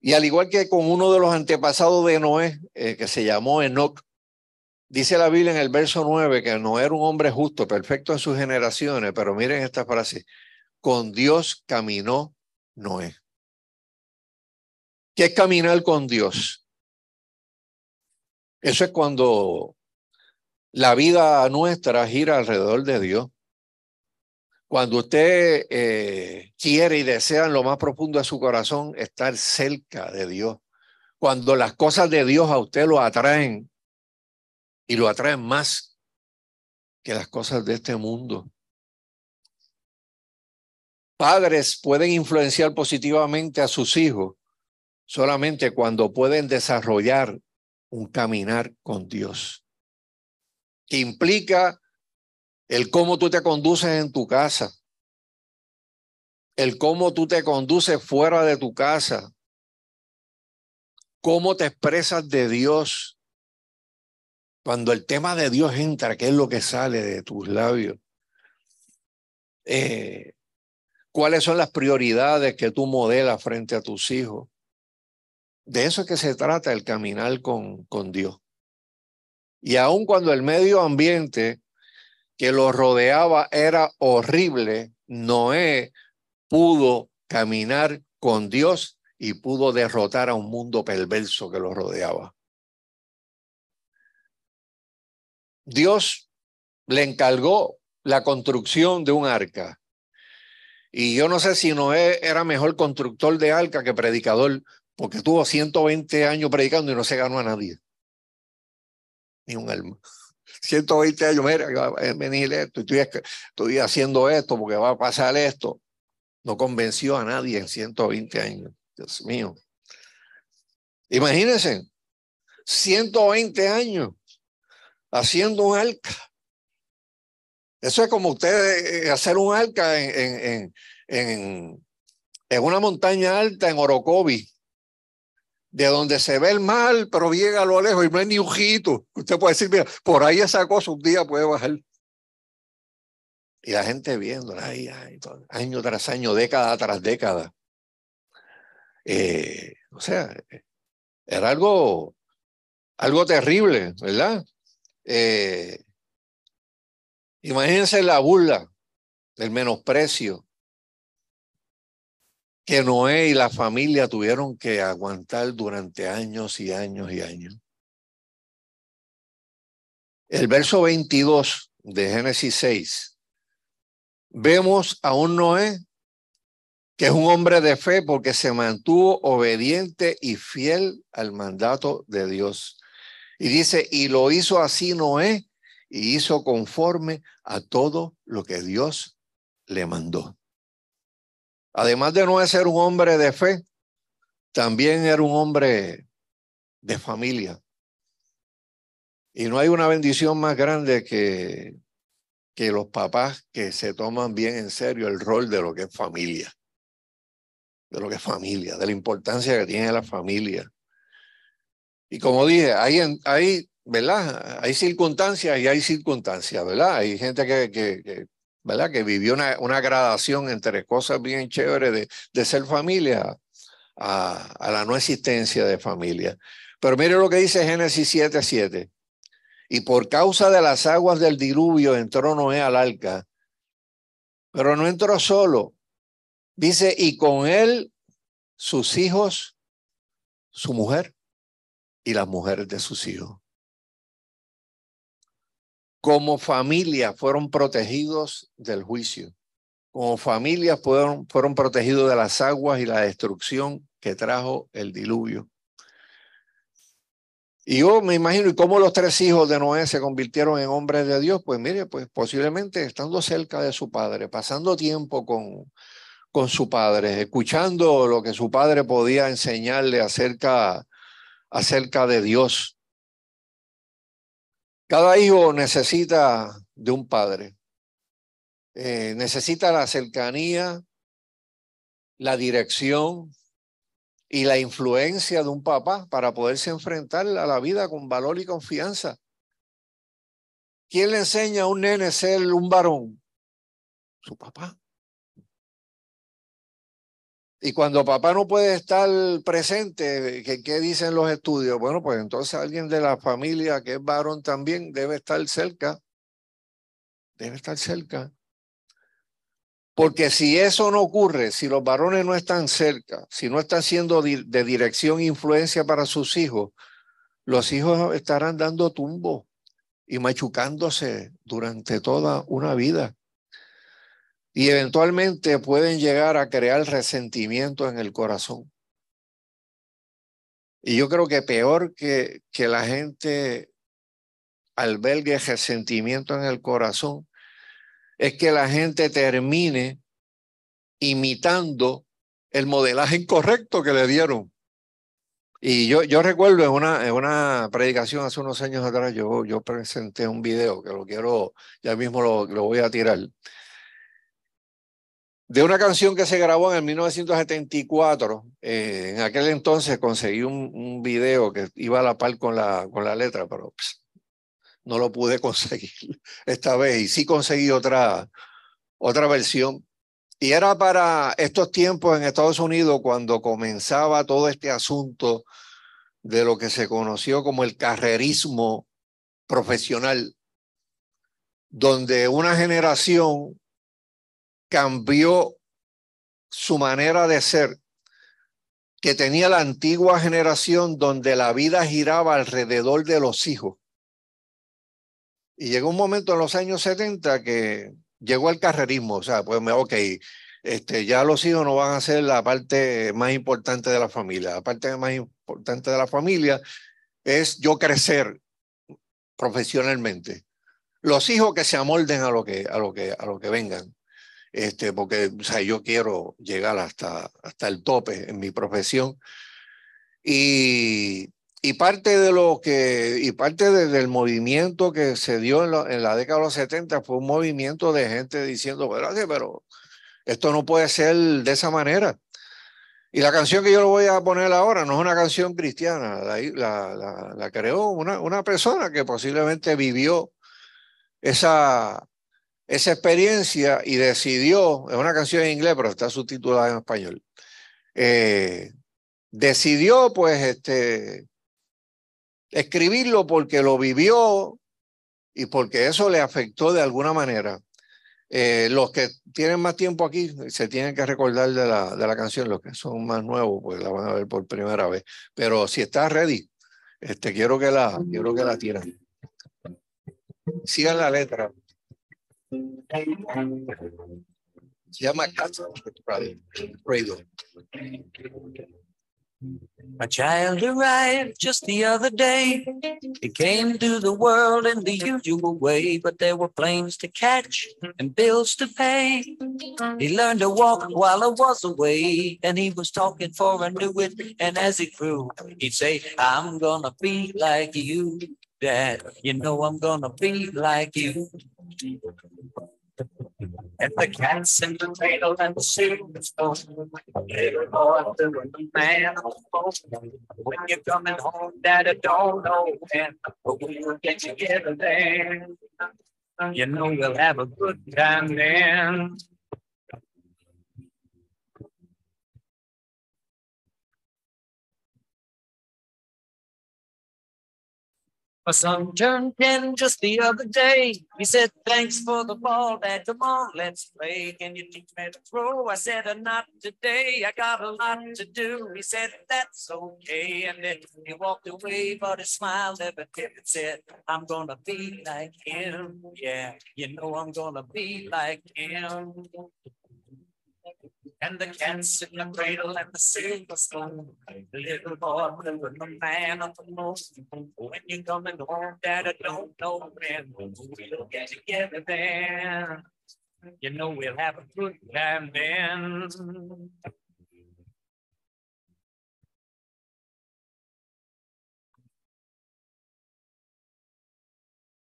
Y al igual que con uno de los antepasados de Noé, eh, que se llamó Enoch, dice la Biblia en el verso 9 que Noé era un hombre justo, perfecto en sus generaciones, pero miren esta frase, con Dios caminó Noé. ¿Qué es caminar con Dios? Eso es cuando la vida nuestra gira alrededor de Dios. Cuando usted eh, quiere y desea en lo más profundo de su corazón estar cerca de Dios, cuando las cosas de Dios a usted lo atraen y lo atraen más que las cosas de este mundo. Padres pueden influenciar positivamente a sus hijos solamente cuando pueden desarrollar un caminar con Dios, que implica el cómo tú te conduces en tu casa, el cómo tú te conduces fuera de tu casa, cómo te expresas de Dios. Cuando el tema de Dios entra, ¿qué es lo que sale de tus labios? Eh, ¿Cuáles son las prioridades que tú modelas frente a tus hijos? De eso es que se trata el caminar con, con Dios. Y aun cuando el medio ambiente que lo rodeaba era horrible, Noé pudo caminar con Dios y pudo derrotar a un mundo perverso que lo rodeaba. Dios le encargó la construcción de un arca. Y yo no sé si Noé era mejor constructor de arca que predicador, porque tuvo 120 años predicando y no se ganó a nadie. Ni un alma. *laughs* 120 años, mira, va venir esto, estoy, estoy haciendo esto porque va a pasar esto. No convenció a nadie en 120 años. Dios mío. Imagínense, 120 años haciendo un arca. Eso es como usted eh, hacer un arca en, en, en, en una montaña alta en Orocovi de donde se ve el mal, pero llega a lo lejos y no hay ni un Usted puede decir, mira, por ahí esa cosa un día puede bajar. Y la gente viendo, ahí, año tras año, década tras década. Eh, o sea, era algo, algo terrible, ¿verdad? Eh, imagínense la burla, el menosprecio, que Noé y la familia tuvieron que aguantar durante años y años y años. El verso 22 de Génesis 6, vemos a un Noé que es un hombre de fe porque se mantuvo obediente y fiel al mandato de Dios. Y dice, y lo hizo así Noé y hizo conforme a todo lo que Dios le mandó. Además de no ser un hombre de fe, también era un hombre de familia. Y no hay una bendición más grande que, que los papás que se toman bien en serio el rol de lo que es familia. De lo que es familia, de la importancia que tiene la familia. Y como dije, hay, hay, ¿verdad? Hay circunstancias y hay circunstancias, ¿verdad? Hay gente que, que ¿verdad? Que vivió una, una gradación entre cosas bien chéveres de, de ser familia a, la no existencia de familia. Pero mire lo que dice Génesis 7, 7. Y por causa de las aguas del diluvio entró Noé al arca, pero no entró solo. Dice, y con él sus hijos, su mujer y las mujeres de sus hijos como familia fueron protegidos del juicio. Como familia fueron, fueron protegidos de las aguas y la destrucción que trajo el diluvio. Y yo me imagino, ¿y cómo los tres hijos de Noé se convirtieron en hombres de Dios? Pues mire, pues posiblemente estando cerca de su padre, pasando tiempo con, con su padre, escuchando lo que su padre podía enseñarle acerca, acerca de Dios. Cada hijo necesita de un padre. Eh, necesita la cercanía, la dirección y la influencia de un papá para poderse enfrentar a la vida con valor y confianza. ¿Quién le enseña a un nene ser un varón? Su papá. Y cuando papá no puede estar presente, ¿qué, dicen los estudios? Bueno, pues entonces alguien de la familia que es varón también debe estar cerca. Debe estar cerca. Porque si eso no ocurre, si los varones no están cerca, si no están siendo de dirección e influencia para sus hijos, los hijos estarán dando tumbo y machucándose durante toda una vida. Y eventualmente pueden llegar a crear resentimiento en el corazón. Y yo creo que peor que, que la gente albergue resentimiento en el corazón es que la gente termine imitando el modelaje incorrecto que le dieron. Y yo, yo recuerdo en una, en una predicación hace unos años atrás, yo, yo presenté un video que lo quiero, ya mismo lo, lo voy a tirar, de una canción que se grabó en el 1974. Eh, en aquel entonces conseguí un, video que iba a la par con la, con la letra, pero pues, no lo pude *laughs* conseguir esta vez. Y sí conseguí otra, otra versión. Y era para estos tiempos en Estados Unidos cuando comenzaba todo este asunto de lo que se conoció como el carrerismo profesional, donde una generación cambió su manera de ser, que tenía la antigua generación donde la vida giraba alrededor de los hijos. Y llegó un momento en los años 70 que llegó el carrerismo, o sea, pues, ok, este, ya los hijos no van a ser la parte más importante de la familia. La parte más importante de la familia es yo crecer profesionalmente. Los hijos que se amolden a lo que, a lo que, a lo que vengan este, porque o sea, yo quiero llegar hasta, hasta el tope en mi profesión. Y, y parte de lo que, y parte de, del movimiento que se dio en, en, la década de los 70 fue un movimiento de gente diciendo, pero esto no puede ser de esa manera. Y la canción que yo le voy a poner ahora no es una canción cristiana, la, la, la, la creó una, una persona que posiblemente vivió esa, esa experiencia y decidió, es una canción en inglés, pero está subtitulada en español, eh, decidió pues este, escribirlo porque lo vivió y porque eso le afectó de alguna manera. Eh, los que tienen más tiempo aquí se tienen que recordar de la, de la canción, los que son más nuevos pues la van a ver por primera vez. Pero si está ready, este, quiero que la, quiero que la. Sigan la letra. Se llama Casa. A child arrived just the other day. He came to the world in the usual way, but there were planes to catch and bills to pay. He learned to walk while I was away, and he was talking for I knew it. And as he grew, he'd say, I'm gonna be like you, Dad. You know I'm gonna be like you. And the cats in the cradle and the spoon. Little boy doing the man. When you're coming home, Dad, I don't know when, but we will get together then. You know we'll have a good time then. My son turned 10 just the other day. He said, Thanks for the ball, Dad. Come on, let's play. Can you teach me to throw? I said, uh, Not today. I got a lot to do. He said, That's okay. And then he walked away, but his smile never did. It said, I'm going to be like him. Yeah, you know, I'm going to be like him and the cats in the cradle and the silver spoon. The little boy blue and the man on the moon. When you're coming home, Dad, I don't know when. We'll get together then. You know we'll have a good time then.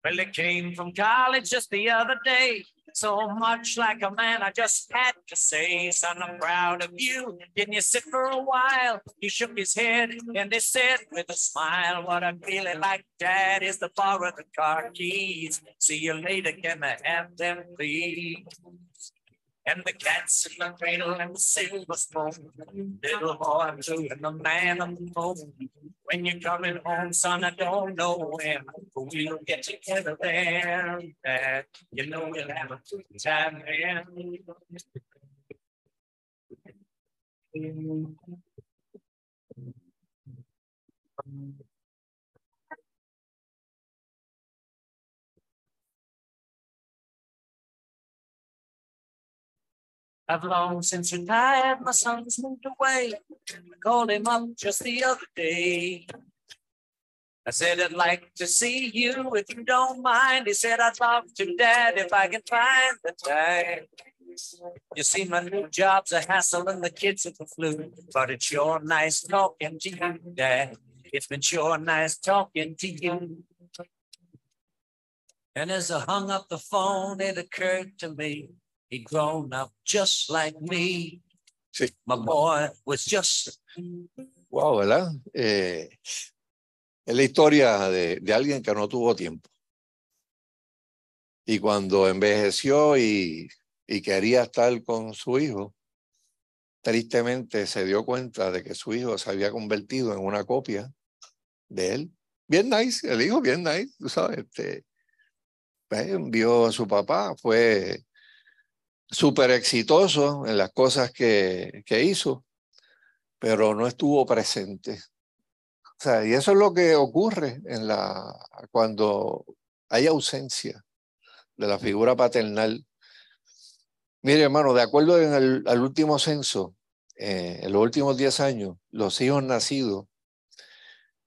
Well, it came from college just the other day. So much like a man, I just had to say, son, I'm proud of you. Didn't you sit for a while? He shook his head and they said with a smile, what I really like, Dad, is to borrow the car keys. See you later, can I have them, please? And the cats in the cradle and the silver spoon. Little boy blue and the man on the moon. When you're coming home, son, I don't know when, but we'll get together there. Dad. You know we'll have a good time then. I've long since retired, my son's moved away. I called him up just the other day. I said, I'd like to see you if you don't mind. He said, I'd love to, Dad, if I can find the time. You see, my new job's a hassle and the kids are the flu, but it's sure nice talking to you, Dad. It's been sure nice talking to you. And as I hung up the phone, it occurred to me he'd grown up just like me. Sí. My boy was just Wow, ¿verdad? Eh, es la historia de, de alguien que no tuvo tiempo. Y cuando envejeció y, y quería estar con su hijo, tristemente se dio cuenta de que su hijo se había convertido en una copia de él. Bien nice, el hijo bien nice, tú sabes, este, pues, vio a su papá, fue súper exitoso en las cosas que, que hizo, pero no estuvo presente. O sea, y eso es lo que ocurre en la, cuando hay ausencia de la figura paternal. Mire, hermano, de acuerdo en el, al último censo, eh, en los últimos 10 años, los hijos nacidos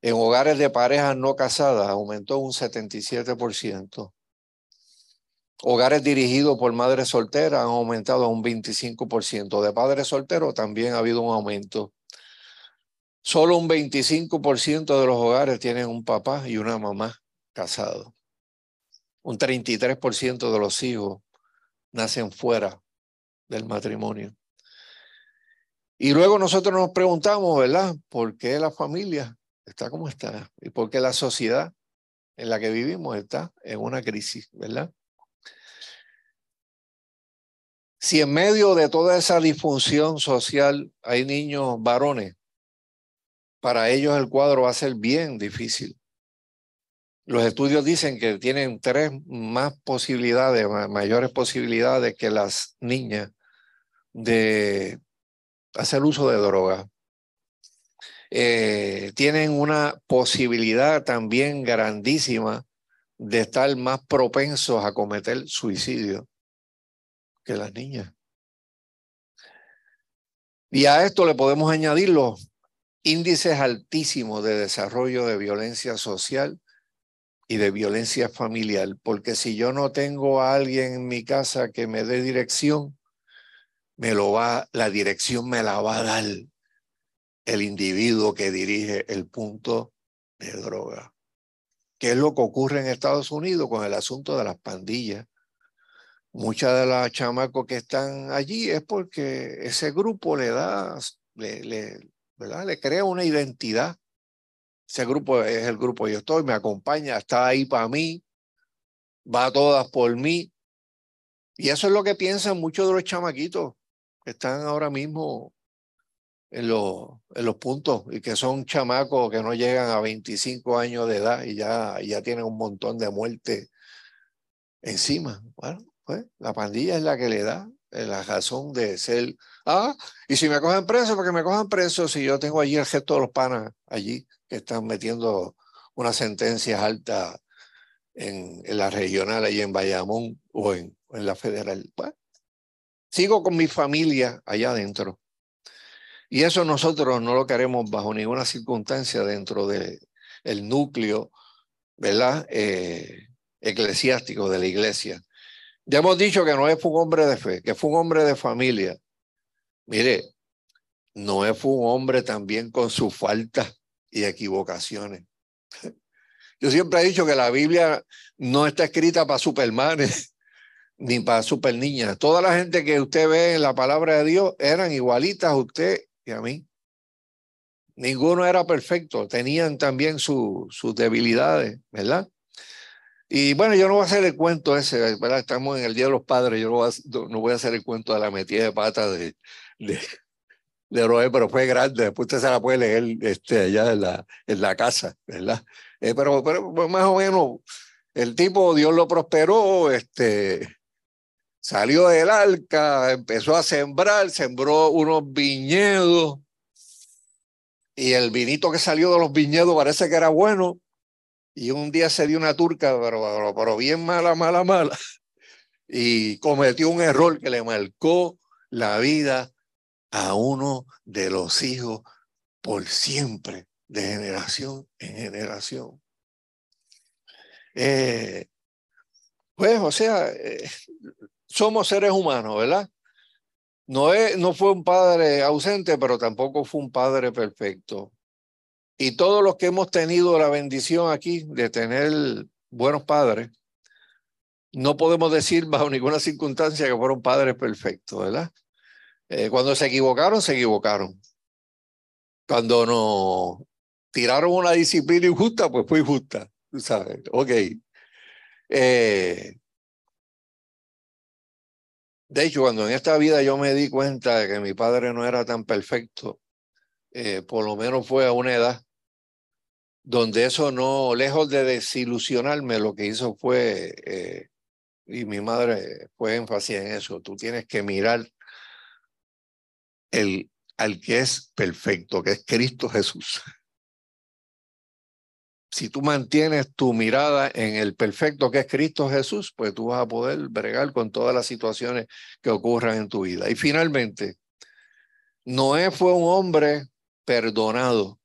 en hogares de parejas no casadas aumentó un 77%. Hogares dirigidos por madres solteras han aumentado a un 25%. De padres solteros también ha habido un aumento. Solo un 25% de los hogares tienen un papá y una mamá casados. Un 33% de los hijos nacen fuera del matrimonio. Y luego nosotros nos preguntamos, ¿verdad? ¿Por qué la familia está como está? ¿Y por qué la sociedad en la que vivimos está en una crisis, ¿verdad? Si en medio de toda esa disfunción social hay niños varones, para ellos el cuadro va a ser bien difícil. Los estudios dicen que tienen tres más posibilidades, mayores posibilidades que las niñas de hacer uso de droga. Eh, tienen una posibilidad también grandísima de estar más propensos a cometer suicidio que las niñas. Y a esto le podemos añadir los índices altísimos de desarrollo de violencia social y de violencia familiar, porque si yo no tengo a alguien en mi casa que me dé dirección, me lo va, la dirección me la va a dar el individuo que dirige el punto de droga. ¿Qué es lo que ocurre en Estados Unidos con el asunto de las pandillas? Muchas de las chamacos que están allí es porque ese grupo le da, le, crea una identidad. Ese grupo es el grupo yo estoy, me acompaña, está ahí para mí, va todas por mí. Y eso es lo que piensan muchos de los chamaquitos que están ahora mismo en los, en los puntos y que son chamacos que no llegan a 25 años de edad y ya, ya tienen un montón de muerte encima. Bueno, pues la pandilla es la que le da la razón de ser, ah, y si me cogen preso, porque me cojan preso si yo tengo allí el gesto de los panas allí que están metiendo unas sentencias altas en, en la regional, allí en Bayamón o en, la federal. Bueno, sigo con mi familia allá adentro. Y eso nosotros no lo queremos bajo ninguna circunstancia dentro del el núcleo, ¿verdad? Eh, eclesiástico de la iglesia. Ya hemos dicho que Noé fue un hombre de fe, que fue un hombre de familia. Mire, Noé fue un hombre también con sus faltas y equivocaciones. *laughs* Yo siempre he dicho que la Biblia no está escrita para supermanes *laughs* ni para super niñas. Toda la gente que usted ve en la palabra de Dios eran igualitas a usted y a mí. Ninguno era perfecto, tenían también su, sus debilidades, ¿verdad? Y bueno, yo no voy a hacer el cuento ese, ¿verdad? Estamos en el Día de los Padres, yo no voy a, no voy a hacer el cuento de la metida de pata de, de, de pero fue grande, después usted se la puede leer este, allá en la, en la casa, ¿verdad? Eh, pero, pero pues, más o menos, el tipo, Dios lo prosperó, este, salió del arca, empezó a sembrar, sembró unos viñedos, y el vinito que salió de los viñedos parece que era bueno, y un día se dio una turca, pero, bien mala, mala, mala, *laughs* y cometió un error que le marcó la vida a uno de los hijos por siempre, de generación en generación. Eh, pues, o sea, eh, somos seres humanos, ¿verdad? No, es, no fue un padre ausente, pero tampoco fue un padre perfecto. Y todos los que hemos tenido la bendición aquí de tener buenos padres, no podemos decir bajo ninguna circunstancia que fueron padres perfectos, ¿verdad? Eh, cuando se equivocaron, se equivocaron. Cuando nos tiraron una disciplina injusta, pues fue injusta, sabes, ok. Eh, de hecho, cuando en esta vida yo me di cuenta de que mi padre no era tan perfecto, eh, por lo menos fue a una edad donde eso no, lejos de desilusionarme, lo que hizo fue, eh, y mi madre fue énfasis en eso, tú tienes que mirar el, al que es perfecto, que es Cristo Jesús. Si tú mantienes tu mirada en el perfecto que es Cristo Jesús, pues tú vas a poder bregar con todas las situaciones que ocurran en tu vida. Y finalmente, Noé fue un hombre perdonado.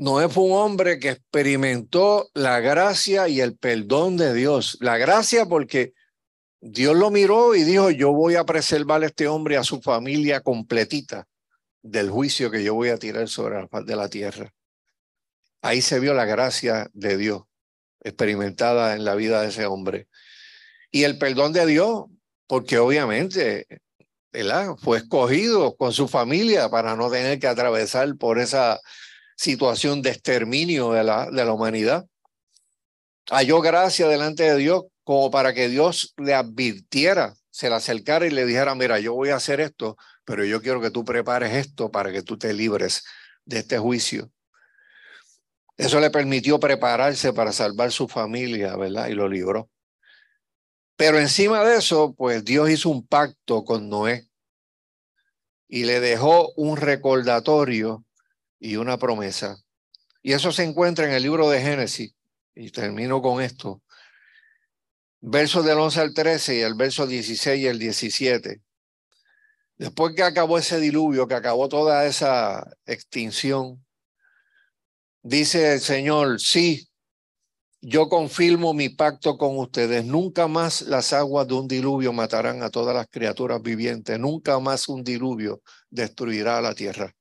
Noé fue un hombre que experimentó la gracia y el perdón de Dios. La gracia porque Dios lo miró y dijo, yo voy a preservar a este hombre y a su familia completita del juicio que yo voy a tirar sobre la faz de la tierra. Ahí se vio la gracia de Dios experimentada en la vida de ese hombre. Y el perdón de Dios, porque obviamente fue escogido con su familia para no tener que atravesar por esa situación de exterminio de la, de la humanidad. Halló gracia delante de Dios como para que Dios le advirtiera, se le acercara y le dijera, mira, yo voy a hacer esto, pero yo quiero que tú prepares esto para que tú te libres de este juicio. Eso le permitió prepararse para salvar su familia, ¿verdad? Y lo libró. Pero encima de eso, pues Dios hizo un pacto con Noé y le dejó un recordatorio y una promesa. Y eso se encuentra en el libro de Génesis. Y termino con esto. Versos del 11 al 13 y el verso 16 y el 17. Después que acabó ese diluvio, que acabó toda esa extinción, dice el Señor, sí, yo confirmo mi pacto con ustedes. Nunca más las aguas de un diluvio matarán a todas las criaturas vivientes. Nunca más un diluvio destruirá la tierra.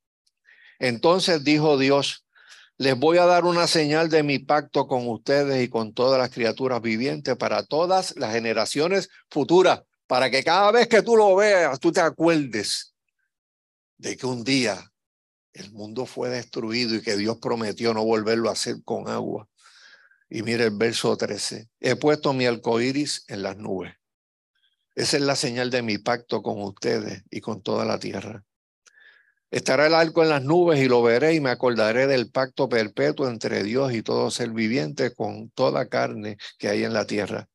Entonces dijo Dios, les voy a dar una señal de mi pacto con ustedes y con todas las criaturas vivientes para todas las generaciones futuras, para que cada vez que tú lo veas, tú te acuerdes de que un día el mundo fue destruido y que Dios prometió no volverlo a hacer con agua. Y mire el verso 13. He puesto mi arcoíris en las nubes. Esa es la señal de mi pacto con ustedes y con toda la tierra. Estará el arco en las nubes y lo veré y me acordaré del pacto perpetuo entre Dios y todo ser viviente con toda carne que hay en la tierra.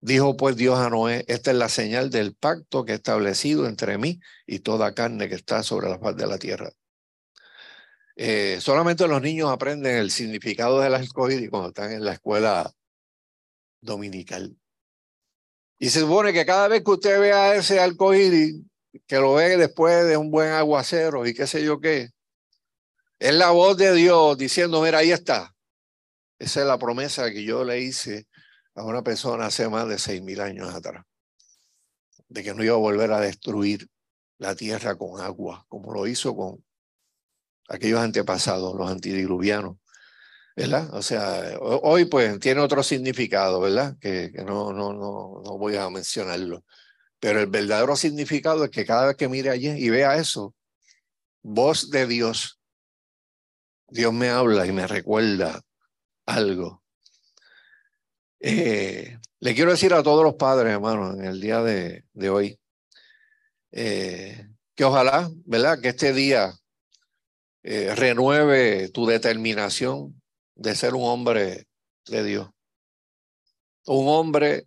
Dijo pues Dios a Noé, esta es la señal del pacto que he establecido entre mí y toda carne que está sobre la faz de la tierra. Eh, solamente los niños aprenden el significado del arcoíris cuando están en la escuela dominical. Y se supone que cada vez que usted vea ese arcoíris, que lo ve después de un buen aguacero y qué sé yo qué. Es la voz de Dios diciendo, mira, ahí está. Esa es la promesa que yo le hice a una persona hace más de seis mil años atrás, de que no iba a volver a destruir la tierra con agua, como lo hizo con aquellos antepasados, los antidiluvianos. ¿verdad? O sea, hoy pues tiene otro significado, ¿verdad? Que, que no, no, no, no voy a mencionarlo. Pero el verdadero significado es que cada vez que mire allí y vea eso, voz de Dios, Dios me habla y me recuerda algo. Eh, le quiero decir a todos los padres, hermanos, en el día de, hoy, eh, que ojalá, ¿verdad? Que este día eh, renueve tu determinación de ser un hombre de Dios. Un hombre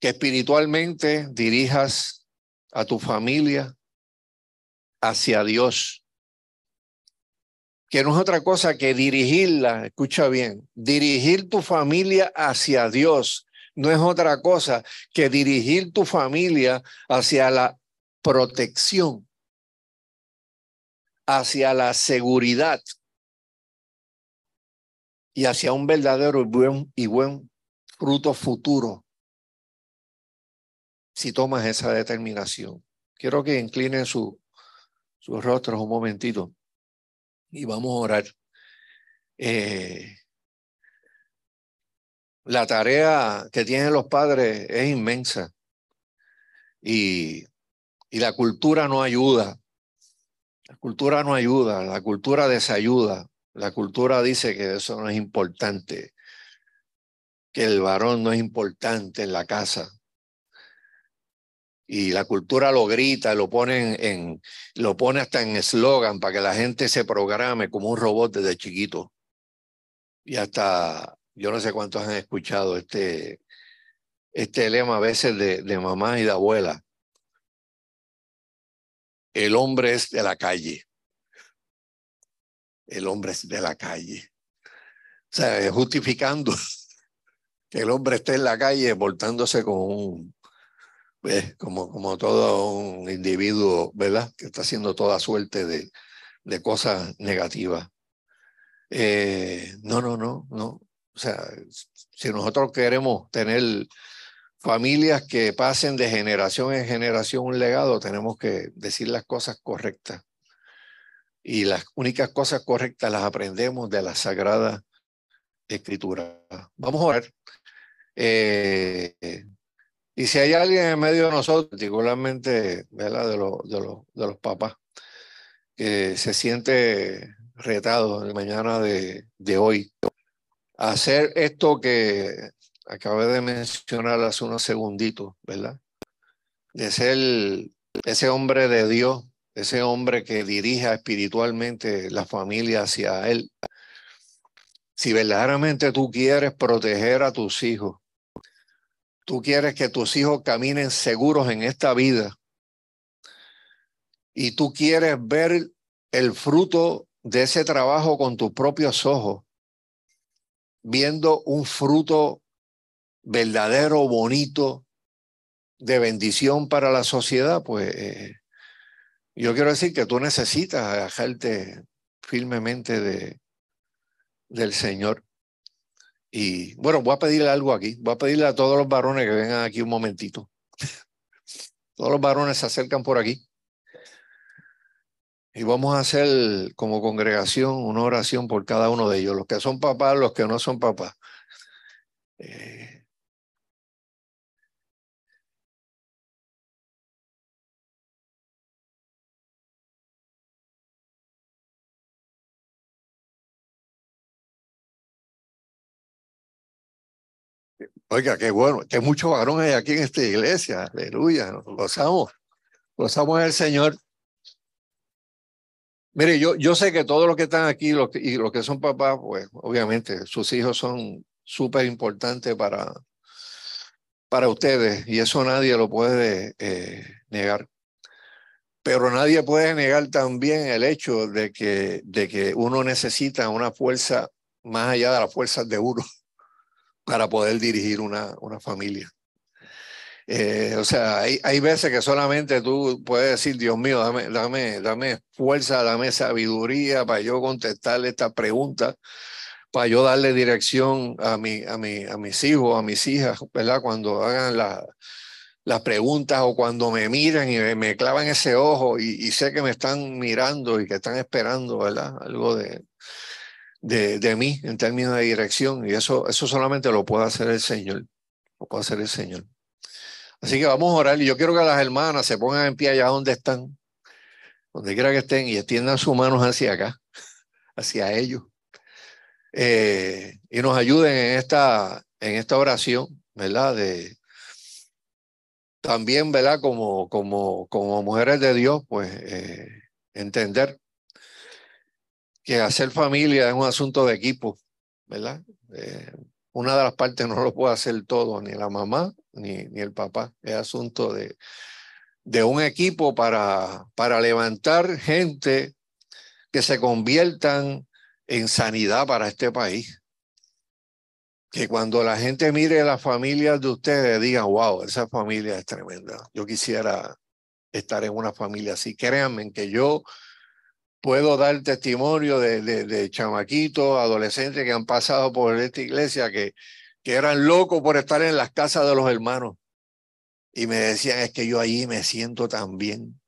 que espiritualmente dirijas a tu familia hacia Dios. Que no es otra cosa que dirigirla, escucha bien, dirigir tu familia hacia Dios, no es otra cosa que dirigir tu familia hacia la protección, hacia la seguridad y hacia un verdadero y buen, y buen fruto futuro si tomas esa determinación. Quiero que inclinen su, sus rostros un momentito y vamos a orar. Eh, la tarea que tienen los padres es inmensa y, y la cultura no ayuda. La cultura no ayuda, la cultura desayuda. La cultura dice que eso no es importante, que el varón no es importante en la casa y la cultura lo grita, lo pone, en, lo pone hasta en eslogan para que la gente se programe como un robot desde chiquito. Y hasta, yo no sé cuántos han escuchado este, este lema a veces de, de mamá y de abuela. El hombre es de la calle. El hombre es de la calle. O sea, justificando *laughs* que el hombre esté en la calle portándose con un, como, como todo un individuo, ¿verdad? Que está haciendo toda suerte de, de cosas negativas. Eh, no, no, no, no. O sea, si nosotros queremos tener familias que pasen de generación en generación un legado, tenemos que decir las cosas correctas. Y las únicas cosas correctas las aprendemos de la Sagrada Escritura. Vamos a ver. Eh, y si hay alguien en medio de nosotros, particularmente ¿verdad? De, de, de los papás, que se siente retado en la mañana de, de hoy, hacer esto que acabé de mencionar hace unos segunditos, ¿verdad? De ser ese hombre de Dios, ese hombre que dirija espiritualmente la familia hacia Él. Si verdaderamente tú quieres proteger a tus hijos, Tú quieres que tus hijos caminen seguros en esta vida. Y tú quieres ver el fruto de ese trabajo con tus propios ojos, viendo un fruto verdadero, bonito, de bendición para la sociedad, pues eh, yo quiero decir que tú necesitas agajarte firmemente de, del Señor. Y bueno, voy a pedirle algo aquí. Voy a pedirle a todos los varones que vengan aquí un momentito. Todos los varones se acercan por aquí. Y vamos a hacer como congregación una oración por cada uno de ellos, los que son papás, los que no son papás. Eh, Oiga, qué bueno, que muchos varones hay aquí en esta iglesia, aleluya, nos gozamos, gozamos el Señor. Mire, yo, yo sé que todos los que están aquí los y los que son papás, pues obviamente sus hijos son súper importantes para, para ustedes y eso nadie lo puede eh, negar. Pero nadie puede negar también el hecho de que, de que uno necesita una fuerza más allá de las fuerzas de uno para poder dirigir una, una familia. Eh, o sea, hay, hay, veces que solamente tú puedes decir, Dios mío, dame, dame, dame fuerza, dame sabiduría para yo contestarle esta pregunta, para yo darle dirección a, mi, a, mi, a mis hijos, a mis hijas, ¿verdad? Cuando hagan la, las preguntas o cuando me miran y me, clavan ese ojo y, y, sé que me están mirando y que están esperando, ¿verdad? Algo de, de, de, mí en términos de dirección y eso, eso solamente lo puede hacer el Señor, lo puede hacer el Señor. Así que vamos a orar y yo quiero que las hermanas se pongan en pie allá donde están, donde quiera que estén y extiendan sus manos hacia acá, hacia ellos eh, y nos ayuden en esta, en esta oración, ¿verdad? De, también, ¿verdad? Como, como, como mujeres de Dios, pues eh, entender que hacer familia es un asunto de equipo, ¿verdad? Eh, una de las partes no lo puede hacer todo, ni la mamá ni, ni el papá. Es asunto de, de un equipo para, para levantar gente que se conviertan en sanidad para este país. que cuando la gente mire las familias de ustedes digan, wow, esa familia es tremenda. Yo quisiera estar en una familia así. Créanme que yo puedo dar testimonio de, de, chamaquitos, adolescentes que han pasado por esta iglesia que, que eran locos por estar en las casas de los hermanos. Y me decían, es que yo allí me siento tan bien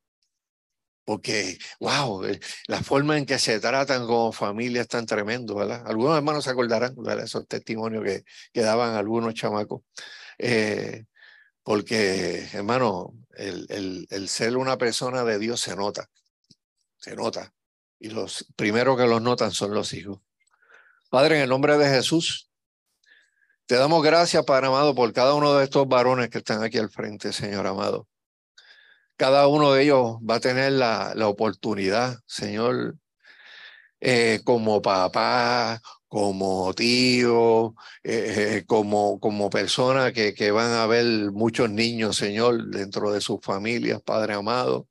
porque, wow, eh, la forma en que se tratan como familia es tan tremendo, ¿verdad? Algunos hermanos se acordarán de esos testimonios que, que, daban algunos chamacos. Eh, porque, hermano, el, el, ser una persona de Dios se nota, se nota. Y los primeros que los notan son los hijos. Padre, en el nombre de Jesús, te damos gracias, Padre amado, por cada uno de estos varones que están aquí al frente, Señor amado cada uno de ellos va a tener la, la oportunidad, Señor, eh, como papá, como tío, eh, eh, como, como persona que, que van a ver muchos niños, Señor, dentro de sus familias, Padre amado,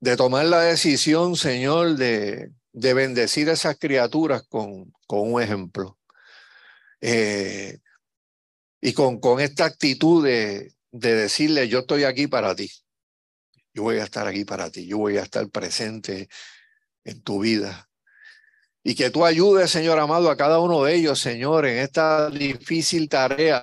de tomar la decisión, Señor, de, de bendecir a esas criaturas con, con un ejemplo. y con, con esta actitud de, de decirle, yo estoy aquí para ti. Yo voy a estar aquí para ti, yo voy a estar presente en tu vida. Y que tú ayudes, Señor amado, a cada uno de ellos, Señor, en esta difícil tarea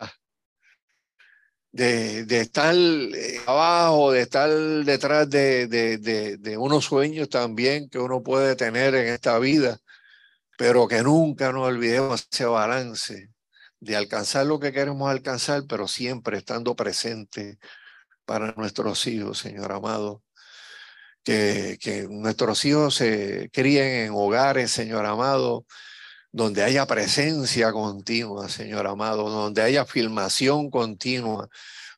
de, estar eh, abajo, de estar detrás de, de, de, unos sueños también que uno puede tener en esta vida, pero que nunca nos olvidemos ese balance de alcanzar lo que queremos alcanzar, pero siempre estando presente para nuestros hijos, Señor amado. Que, que nuestros hijos se críen en hogares, Señor amado, donde haya presencia continua, Señor amado, donde haya filmación continua,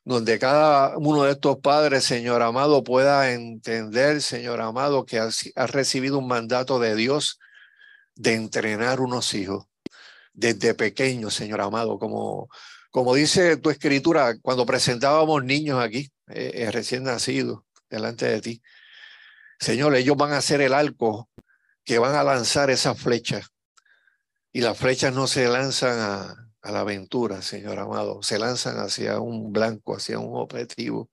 donde cada uno de estos padres, Señor amado, pueda entender, Señor amado, que ha, recibido un mandato de Dios de entrenar unos hijos desde pequeños, Señor amado, como, como dice tu escritura, cuando presentábamos niños aquí, eh, eh, recién nacidos, delante de ti, Señor, ellos van a hacer el arco que van a lanzar esas flechas. Y las flechas no se lanzan a, la aventura, Señor amado, se lanzan hacia un blanco, hacia un objetivo.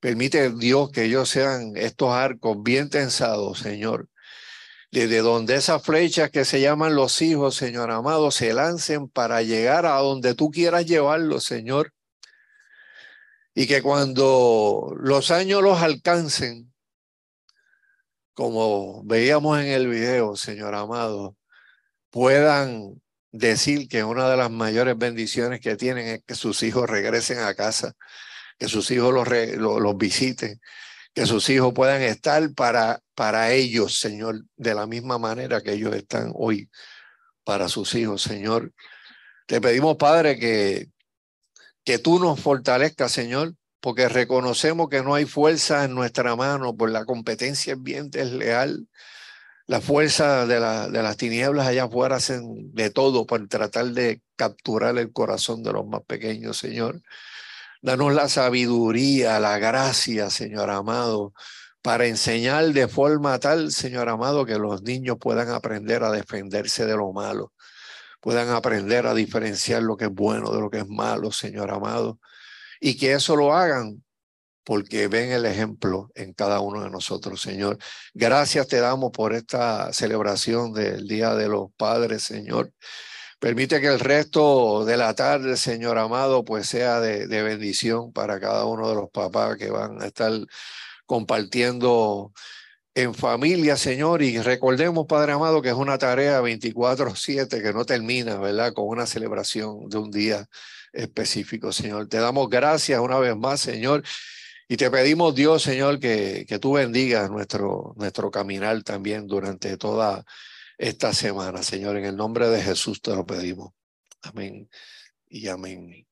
Permite Dios que ellos sean estos arcos bien tensados, Señor, desde donde esas flechas que se llaman los hijos, Señor amado, se lancen para llegar a donde tú quieras llevarlos, Señor. Y que cuando los años los alcancen, como veíamos en el video, Señor amado, puedan decir que una de las mayores bendiciones que tienen es que sus hijos regresen a casa, que sus hijos los, los visiten, que sus hijos puedan estar para, para ellos, Señor, de la misma manera que ellos están hoy para sus hijos, Señor. Te pedimos, Padre, que, que tú nos fortalezcas, Señor, porque reconocemos que no hay fuerza en nuestra mano, por la competencia es bien desleal. La fuerza de, la, de las tinieblas allá afuera hacen de todo para tratar de capturar el corazón de los más pequeños, Señor. Danos la sabiduría, la gracia, Señor amado, para enseñar de forma tal, Señor amado, que los niños puedan aprender a defenderse de lo malo, puedan aprender a diferenciar lo que es bueno de lo que es malo, Señor amado, y que eso lo hagan porque ven el ejemplo en cada uno de nosotros, Señor. Gracias te damos por esta celebración del Día de los Padres, Señor. Permite que el resto de la tarde, Señor amado, pues sea de, bendición para cada uno de los papás que van a estar compartiendo en familia, Señor, y recordemos, Padre amado, que es una tarea 24/7 que no termina, ¿verdad? Con una celebración de un día específico, Señor. Te damos gracias una vez más, Señor, y te pedimos, Dios, Señor, que, que tú bendigas nuestro, nuestro caminar también durante toda esta semana, Señor. En el nombre de Jesús te lo pedimos. Amén y amén.